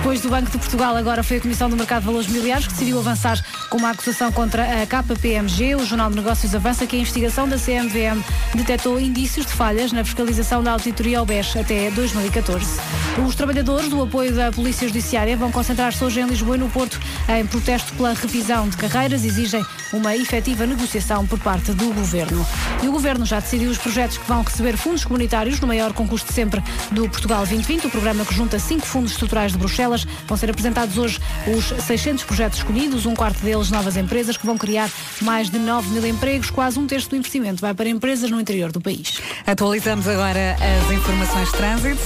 Depois do Banco de Portugal, agora foi a Comissão do Mercado de Valores Mobiliários que decidiu avançar com uma acusação contra a KPMG. O Jornal de Negócios avança que a investigação da CMVM detectou indícios de falhas na fiscalização da auditoria OBES até 2014. Os trabalhadores do apoio da Polícia Judiciária vão concentrar-se hoje em Lisboa e no Porto em protesto pela revisão de carreiras. Exigem uma efetiva negociação por parte do Governo. E o Governo já decidiu os projetos que vão receber fundos comunitários no maior concurso de sempre do Portugal 2020, o programa que junta cinco fundos estruturais de Bruxelas. Vão ser apresentados hoje os 600 projetos escolhidos, um quarto deles novas empresas que vão criar mais de 9 mil empregos, quase um terço do investimento vai para empresas no interior do país. Atualizamos agora as informações de trânsito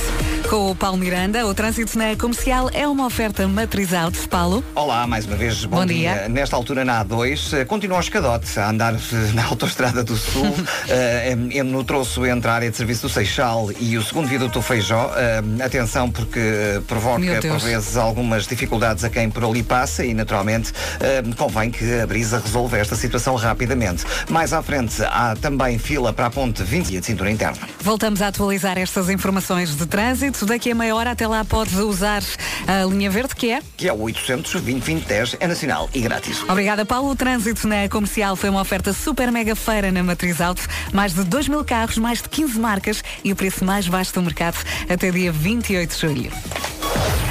com o Paulo Miranda. O trânsito na comercial é uma oferta matriz out. Paulo. Olá, mais uma vez, bom, Bom dia. dia. Nesta altura na A2, eh, continua o escadote a andar eh, na autoestrada do Sul, em- no troço entre a área de serviço do Seixal e o segundo viaduto do Feijó. Eh, atenção porque provoca por vezes algumas dificuldades a quem por ali passa e naturalmente eh, convém que a Brisa resolva esta situação rapidamente. Mais à frente há também fila para a ponte 20 de cintura interna. Voltamos a atualizar estas informações de trânsito. Daqui a meia hora até lá podes usar a linha verde que é. Que é o 800 2010 é nacional e grátis. Obrigada, Paulo. O trânsito na comercial foi uma oferta super mega feira na Matriz Auto. Mais de 2 mil carros, mais de 15 marcas e o preço mais baixo do mercado até dia 28 de julho.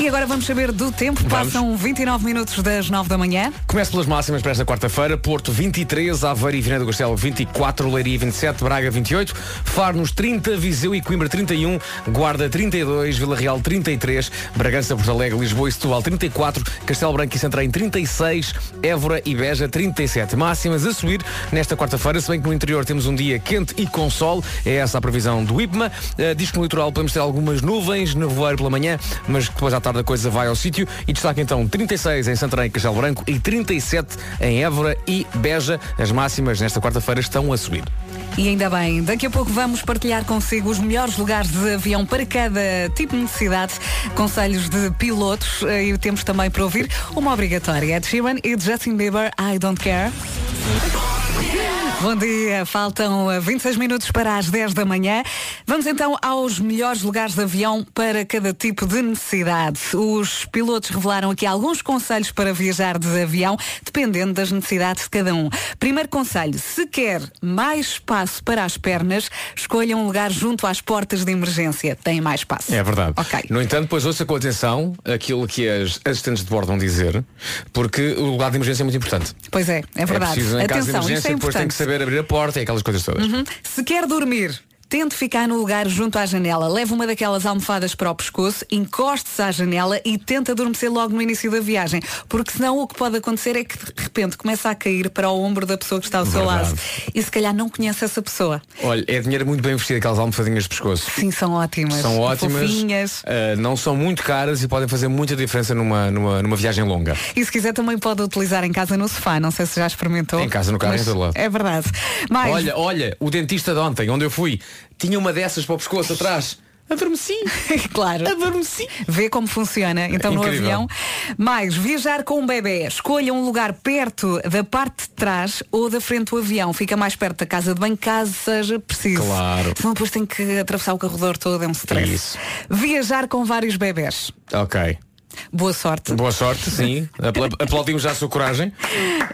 E agora vamos saber do tempo. Vamos. Passam 29 minutos das 9 da manhã. Começo pelas máximas para esta quarta-feira. Porto 23, Aveiro e Viana do Castelo 24, Leiria 27, Braga 28, Faro nos 30, Viseu e Coimbra 31, Guarda 32, Vila Real 33, Bragança, Porto Alegre, Lisboa e Setúbal 34, Castelo Branco e Santarém 36, Évora e Beja 37. Máximas a subir nesta quarta-feira, se bem que no interior temos um dia quente e com sol. É essa a previsão do IPMA. Uh, diz que no litoral podemos ter algumas nuvens, nevoeiro pela manhã, mas depois à tarde a coisa vai ao sítio e destaca então 36 em Santarém e Castelo Branco e 37 em Évora e Beja. As máximas nesta quarta-feira estão a subir. E ainda bem, daqui a pouco vamos partilhar consigo os melhores lugares de avião para cada tipo de necessidade, conselhos de pilotos eh, e temos também para ouvir uma obrigatória. Ed Sheeran e Justin Bieber, I Don't Care. Bom dia, faltam eh, 26 minutos para as 10 da manhã. Vamos então aos melhores lugares de avião para cada tipo de necessidade. Os pilotos revelaram aqui alguns conselhos para viajar de avião, dependendo das necessidades de cada um. Primeiro conselho, se quer mais espaço para as pernas, escolha um lugar junto às portas de emergência. Tem mais espaço. É verdade. Ok. No entanto, depois ouça com atenção aquilo que as assistentes de bordo vão dizer, porque o lugar de emergência é muito importante. Pois é, é verdade. É preciso, Atenção, isto emergência, é importante. Saber abrir a porta e aquelas coisas todas. Uhum. Se quer dormir, tente ficar no lugar junto à janela. Leve uma daquelas almofadas para o pescoço, encoste-se à janela e tente adormecer logo no início da viagem. Porque senão o que pode acontecer é que de repente começa a cair para o ombro da pessoa que está ao seu Verdade. lado. E se calhar não conhece essa pessoa. Olha, é dinheiro muito bem investido aquelas almofadinhas de pescoço. Sim, são ótimas. São ótimas, uh, não são muito caras e podem fazer muita diferença numa, numa, numa viagem longa. E se quiser também pode utilizar em casa no sofá. Não sei se já experimentou. Em casa, no carro, em todo lado. É verdade. Mas Olha, olha, o dentista de ontem, onde eu fui, tinha uma dessas para o pescoço atrás. Adormeci. claro. Adormeci. Vê como funciona então no Incrível. avião. Mais, viajar com um bebê. Escolha um lugar perto da parte de trás ou da frente do avião. Fica mais perto da casa de banho, caso seja preciso. Claro. Senão depois tem que atravessar o corredor todo, é um stress. Isso. Viajar com vários bebés. Ok. Boa sorte. Boa sorte, sim. Apla- Aplaudimos já a sua coragem.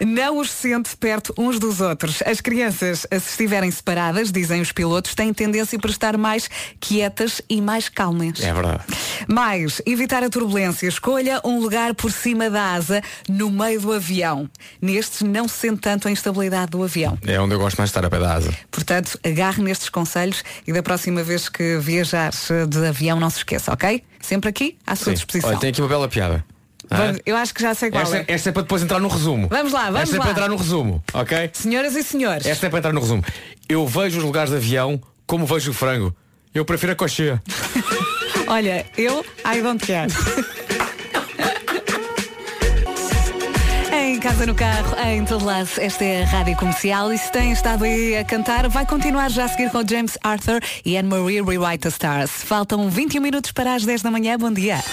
Não os sente perto uns dos outros. As crianças, se estiverem separadas, dizem os pilotos, têm tendência para estar mais quietas e mais calmas. É verdade. Mais, evitar a turbulência. Escolha um lugar por cima da asa, no meio do avião. Nestes não se sente tanto a instabilidade do avião. É onde eu gosto mais de estar a pé da asa. Portanto, agarre nestes conselhos e da próxima vez que viajar eh, de avião não se esqueça, ok? Sempre aqui, à sua Sim. disposição. Olha, tem aqui uma bela piada. Vamos- Ah? Eu acho que já sei qual Esta, é. esta é para depois entrar no resumo. Vamos lá, vamos Esta é lá. para entrar no resumo, ok? Senhoras e senhores. Esta é para entrar no resumo. Eu vejo os lugares de avião como vejo o frango. Eu prefiro a coxinha. Olha, eu, I don't care. Em casa, no carro, em todo lado, esta é a Rádio Comercial e se tem estado aí a cantar, vai continuar já a seguir com James Arthur e Anne-Marie Rewrite the Stars. Faltam 21 minutos para as 10 da manhã. Bom dia.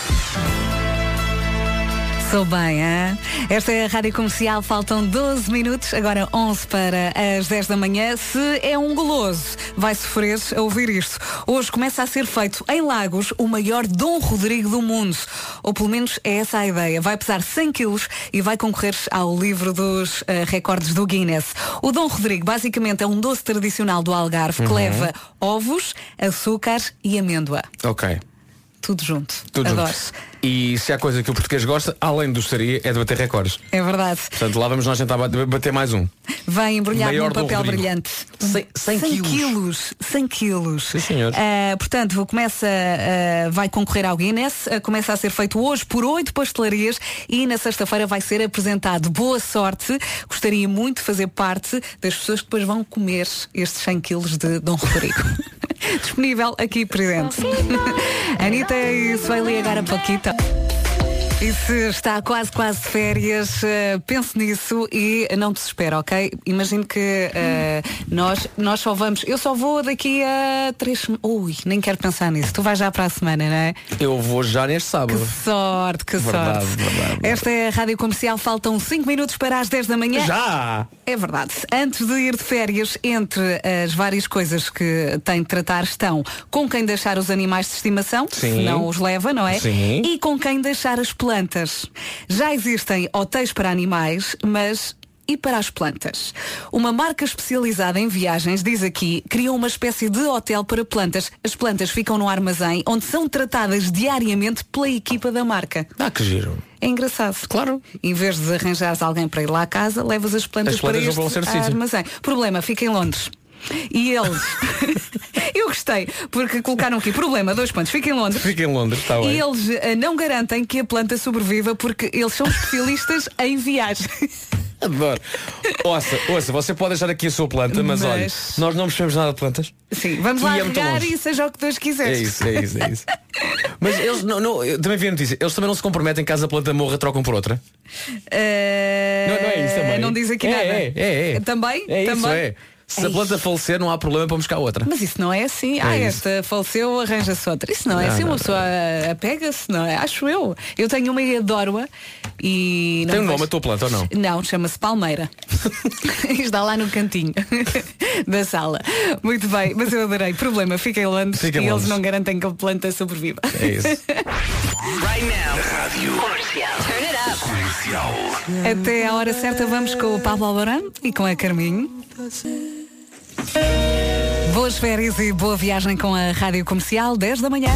Sou bem, hein? Esta é a Rádio Comercial, faltam 12 minutos, agora 11 para as 10 da manhã. Se é um goloso, vai sofrer a ouvir isto. Hoje começa a ser feito em Lagos o maior Dom Rodrigo do mundo. Ou pelo menos é essa a ideia. Vai pesar 100 quilos e vai concorrer ao livro dos eh, recordes do Guinness. O Dom Rodrigo basicamente é um doce tradicional do Algarve que Uhum. leva ovos, açúcar e amêndoa. Ok. tudo junto. Tudo Adoro. junto. E se há coisa que o português gosta, além do estaria, é de bater recordes. É verdade. Portanto, lá vamos nós tentar bat- bater mais um. Vem embrulhado Maior num papel Rodrigo. brilhante. 100 100 quilos. quilos. 100 quilos. Sim, senhor. Ah, portanto, começa, ah, vai concorrer ao Guinness, ah, começa a ser feito hoje por oito pastelarias e na sexta-feira vai ser apresentado. Boa sorte, gostaria muito de fazer parte das pessoas que depois vão comer estes 100 quilos de Dom Rodrigo. Disponível aqui presente. Anitta e Sueli agora Paquita. Thank you. E se está quase, quase de férias, eh, pense nisso e não desespera, ok? Imagino que eh, nós, nós só vamos. Eu só vou daqui a três. Ui, nem quero pensar nisso. Tu vais já para a semana, não é? Eu vou já neste sábado. Que sorte, que Verdade, sorte. verdade, Esta é a Rádio Comercial, faltam 5 minutos para as 10 da manhã. Já! É verdade. Antes de ir de férias, entre as várias coisas que tem de tratar estão com quem deixar os animais de estimação, Sim. se não os leva, não é? Sim. E com quem deixar as plantas. Já existem hotéis para animais, mas e para as plantas? Uma marca especializada em viagens, diz aqui, criou uma espécie de hotel para plantas. As plantas ficam no armazém, onde são tratadas diariamente pela equipa da marca. Ah, que giro. É engraçado. Claro. Em vez de arranjares alguém para ir lá à casa, levas as plantas, As plantas para este armazém. Problema, fica em Londres. E eles. Eu gostei, porque colocaram aqui. Problema, dois pontos, fica em Londres. Fica em Londres, está bem. E eles eh, não garantem que a planta sobreviva porque eles são especialistas em viagem. Adoro. Ouça, ouça, você pode deixar aqui a sua planta, mas, Mas- olha, nós não percebemos nada de plantas. Sim, vamos lá E é regar longe. e seja o que Deus quiser. É isso, é isso, é isso. Mas eles não, não, eu também vi a notícia, eles também não se comprometem caso a planta morra, trocam por outra. Eh, Não, não é isso também. Não diz aqui É, nada. é, é, é. Também? É isso, Também? é. Se a planta falecer, não há problema para buscar outra. Mas isso não é assim. ah, isso. esta faleceu, arranja-se outra. Isso não é Não, assim. não, Uma não. pessoa eh, apega-se, não é? Acho eu. Eu tenho uma e adoro-a e. não Tem um nome a tua planta ou não? Não, chama-se Palmeira. Está lá no cantinho da sala. Muito bem, mas eu adorei. Problema, fica em Londres Fica e eles não garantem que a planta sobreviva. É isso. Até à hora certa vamos com o Pablo Alborán e com a Carminho. Boas férias e boa viagem com a Rádio Comercial, 10 da manhã.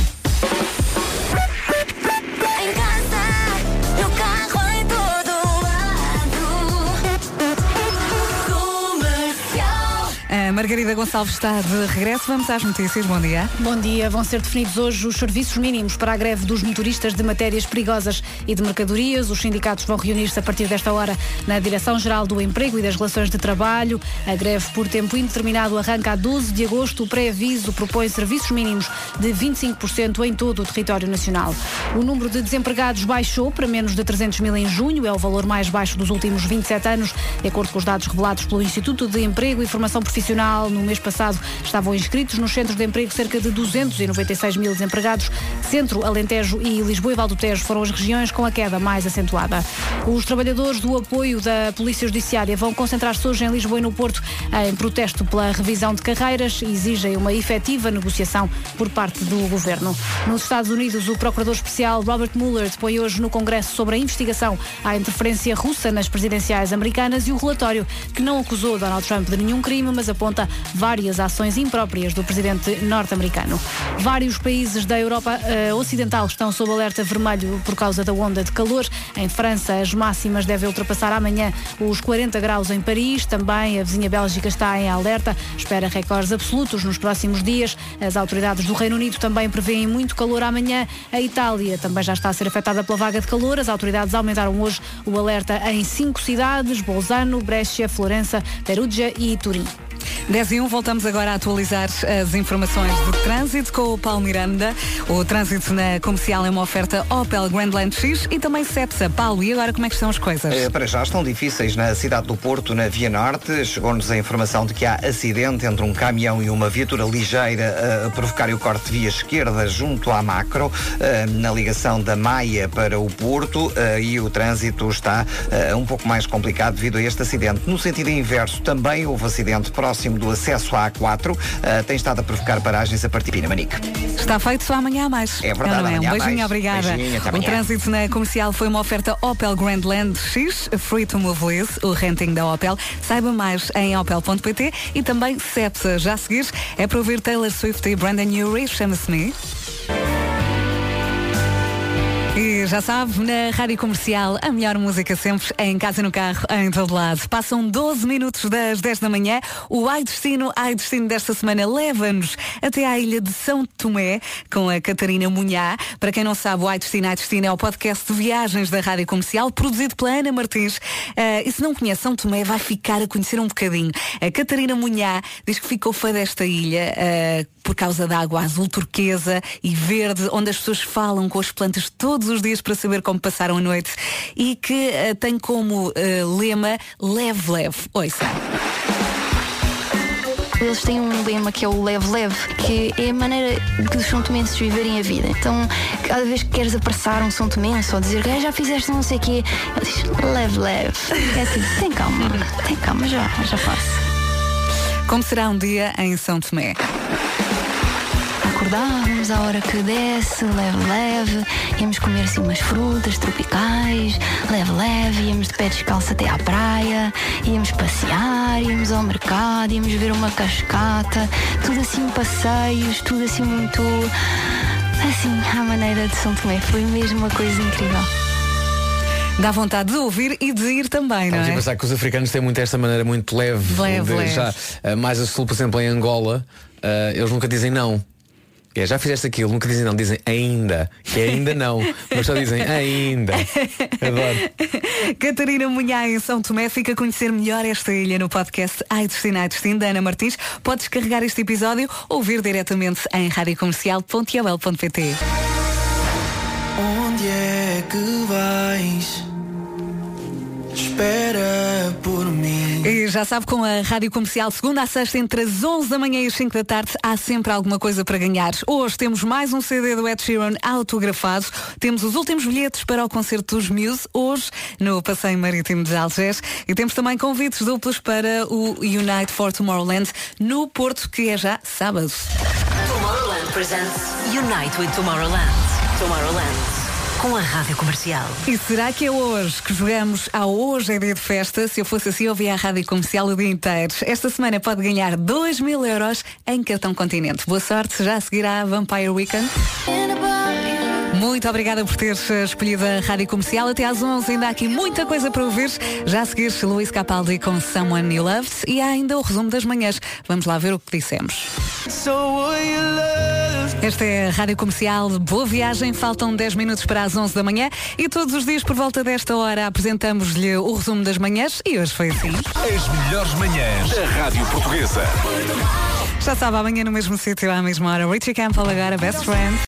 Margarida Gonçalves está de regresso. Vamos às notícias. Bom dia. Bom dia. Vão ser definidos hoje os serviços mínimos para a greve dos motoristas de matérias perigosas e de mercadorias. Os sindicatos vão reunir-se a partir desta hora na Direção-Geral do Emprego e das Relações de Trabalho. A greve por tempo indeterminado arranca a 12 de agosto. O pré-aviso propõe serviços mínimos de 25% em todo o território nacional. O número de desempregados baixou para menos de 300 mil em junho. É o valor mais baixo dos últimos 27 anos, de acordo com os dados revelados pelo Instituto de Emprego e Formação Profissional. No mês passado estavam inscritos nos centros de emprego cerca de 296 mil desempregados. Centro, Alentejo e Lisboa e Valdo Tejo foram as regiões com a queda mais acentuada. Os trabalhadores do apoio da Polícia Judiciária vão concentrar-se hoje em Lisboa e no Porto em protesto pela revisão de carreiras e exigem uma efetiva negociação por parte do governo. Nos Estados Unidos, o procurador especial Robert Mueller depõe hoje no Congresso sobre a investigação à interferência russa nas presidenciais americanas e o relatório que não acusou Donald Trump de nenhum crime, mas aponta várias ações impróprias do presidente norte-americano. Vários países da Europa eh, Ocidental estão sob alerta vermelho por causa da onda de calor. Em França, as máximas devem ultrapassar amanhã os 40 graus em Paris. Também a vizinha Bélgica está em alerta, espera recordes absolutos nos próximos dias. As autoridades do Reino Unido também prevêem muito calor amanhã. A Itália também já está a ser afetada pela vaga de calor. As autoridades aumentaram hoje o alerta em cinco cidades: Bolzano, Brescia, Florença, Perugia e Turim. 10 e 1, voltamos agora a atualizar as informações de trânsito com o Paulo Miranda. O trânsito na comercial é uma oferta Opel Grandland X e também Cepsa. Paulo, e agora como é que estão as coisas? Eh, Para já estão difíceis na cidade do Porto, na Via Norte. Chegou-nos a informação de que há acidente entre um caminhão e uma viatura ligeira eh, a provocar o corte de via esquerda junto à macro, eh, na ligação da Maia para o Porto, eh, e o trânsito está um pouco mais complicado devido a este acidente. No sentido inverso, também houve acidente próximo do acesso à A4, eh, tem estado a provocar paragens a partir de Pinamanique. Está feito só amanhã há mais. É verdade, é? amanhã Um beijinho, obrigada. Beijinho, o trânsito na comercial foi uma oferta Opel Grandland X, Free to Move With, o renting da Opel. Saiba mais em opel.pt e também Cepsa. Já a seguir é para ouvir Taylor Swift e Brandon Urie, chama-se Me. Já sabe, na Rádio Comercial, a melhor música sempre, em casa, no carro, em todo lado. Passam 12 minutos das 10 da manhã. O Ai Destino, Ai Destino desta semana leva-nos até à ilha de São Tomé, com a Catarina Munhá. Para quem não sabe, o Ai Destino, Ai Destino é o podcast de viagens da Rádio Comercial, produzido pela Ana Martins. Ah, e se não conhece São Tomé, vai ficar a conhecer um bocadinho. A Catarina Munhá diz que ficou fã desta ilha ah, por causa da água azul turquesa e verde, onde as pessoas falam com as plantas todos os dias para saber como passaram a noite e que ah, tem como ah, lema leve, leve. Ouça. Eles têm um lema que é o leve-leve, que é a maneira que os são tomenses viverem a vida. Então, cada vez que queres apressar um são tomense ou dizer que já fizeste não sei o quê, ele diz leve-leve. É tipo, tem calma, tem calma, já, já faço. Como será um dia em São Tomé? Acordávamos à hora que desce, leve-leve, íamos comer assim umas frutas tropicais, leve-leve, íamos de pé descalço até à praia, íamos passear, íamos ao mercado, íamos ver uma cascata, tudo assim passeios, tudo assim muito assim, à maneira de São Tomé. Foi mesmo uma coisa incrível. Dá vontade de ouvir e de ir também, não Estamos a é? pensar que os africanos têm muito esta maneira muito leve, Leve, de leve. já eh, mais a sul, por exemplo, em Angola, eh, eles nunca dizem não. É, já fizeste aquilo, nunca dizem não, dizem ainda, que é ainda não, mas só dizem ainda. Adoro. Catarina Munhá em São Tomé fica a conhecer melhor esta ilha no podcast Ai Destino, Ai Destino da Ana Martins. Podes carregar este episódio ou ouvir diretamente em radiocomercial.ol.pt Onde é que vais? Espera por mim. E já sabe, com a Rádio Comercial, segunda a sexta, entre as 11 da manhã e as 5 da tarde, há sempre alguma coisa para ganhar. Hoje temos mais um CD do Ed Sheeran autografado. Temos os últimos bilhetes para o concerto dos Muse, hoje, no Passeio Marítimo de Algés. E temos também convites duplos para o Unite for Tomorrowland, no Porto, que é já sábado. Tomorrowland presents Unite with Tomorrowland. Tomorrowland. Com a Rádio Comercial. E será que é hoje que jogamos a Hoje é Dia de Festa? Se eu fosse assim, eu via a Rádio Comercial o dia inteiro. Esta semana pode ganhar 2 mil euros em cartão continente. Boa sorte, já seguirá a Vampire Weekend. Muito obrigada por ter escolhido a Rádio Comercial. Até às 11 ainda há aqui muita coisa para ouvir. Já a seguir, Luís Capaldi com Someone You Loved e há ainda o resumo das manhãs. Vamos lá ver o que dissemos. Esta é a Rádio Comercial. Boa viagem. Faltam 10 minutos para as 11 da manhã e todos os dias por volta desta hora apresentamos-lhe o resumo das manhãs e hoje foi assim. As melhores manhãs da Rádio Portuguesa. Já sabe, amanhã no mesmo sítio, à mesma hora. Richie Campbell agora, Best Friend.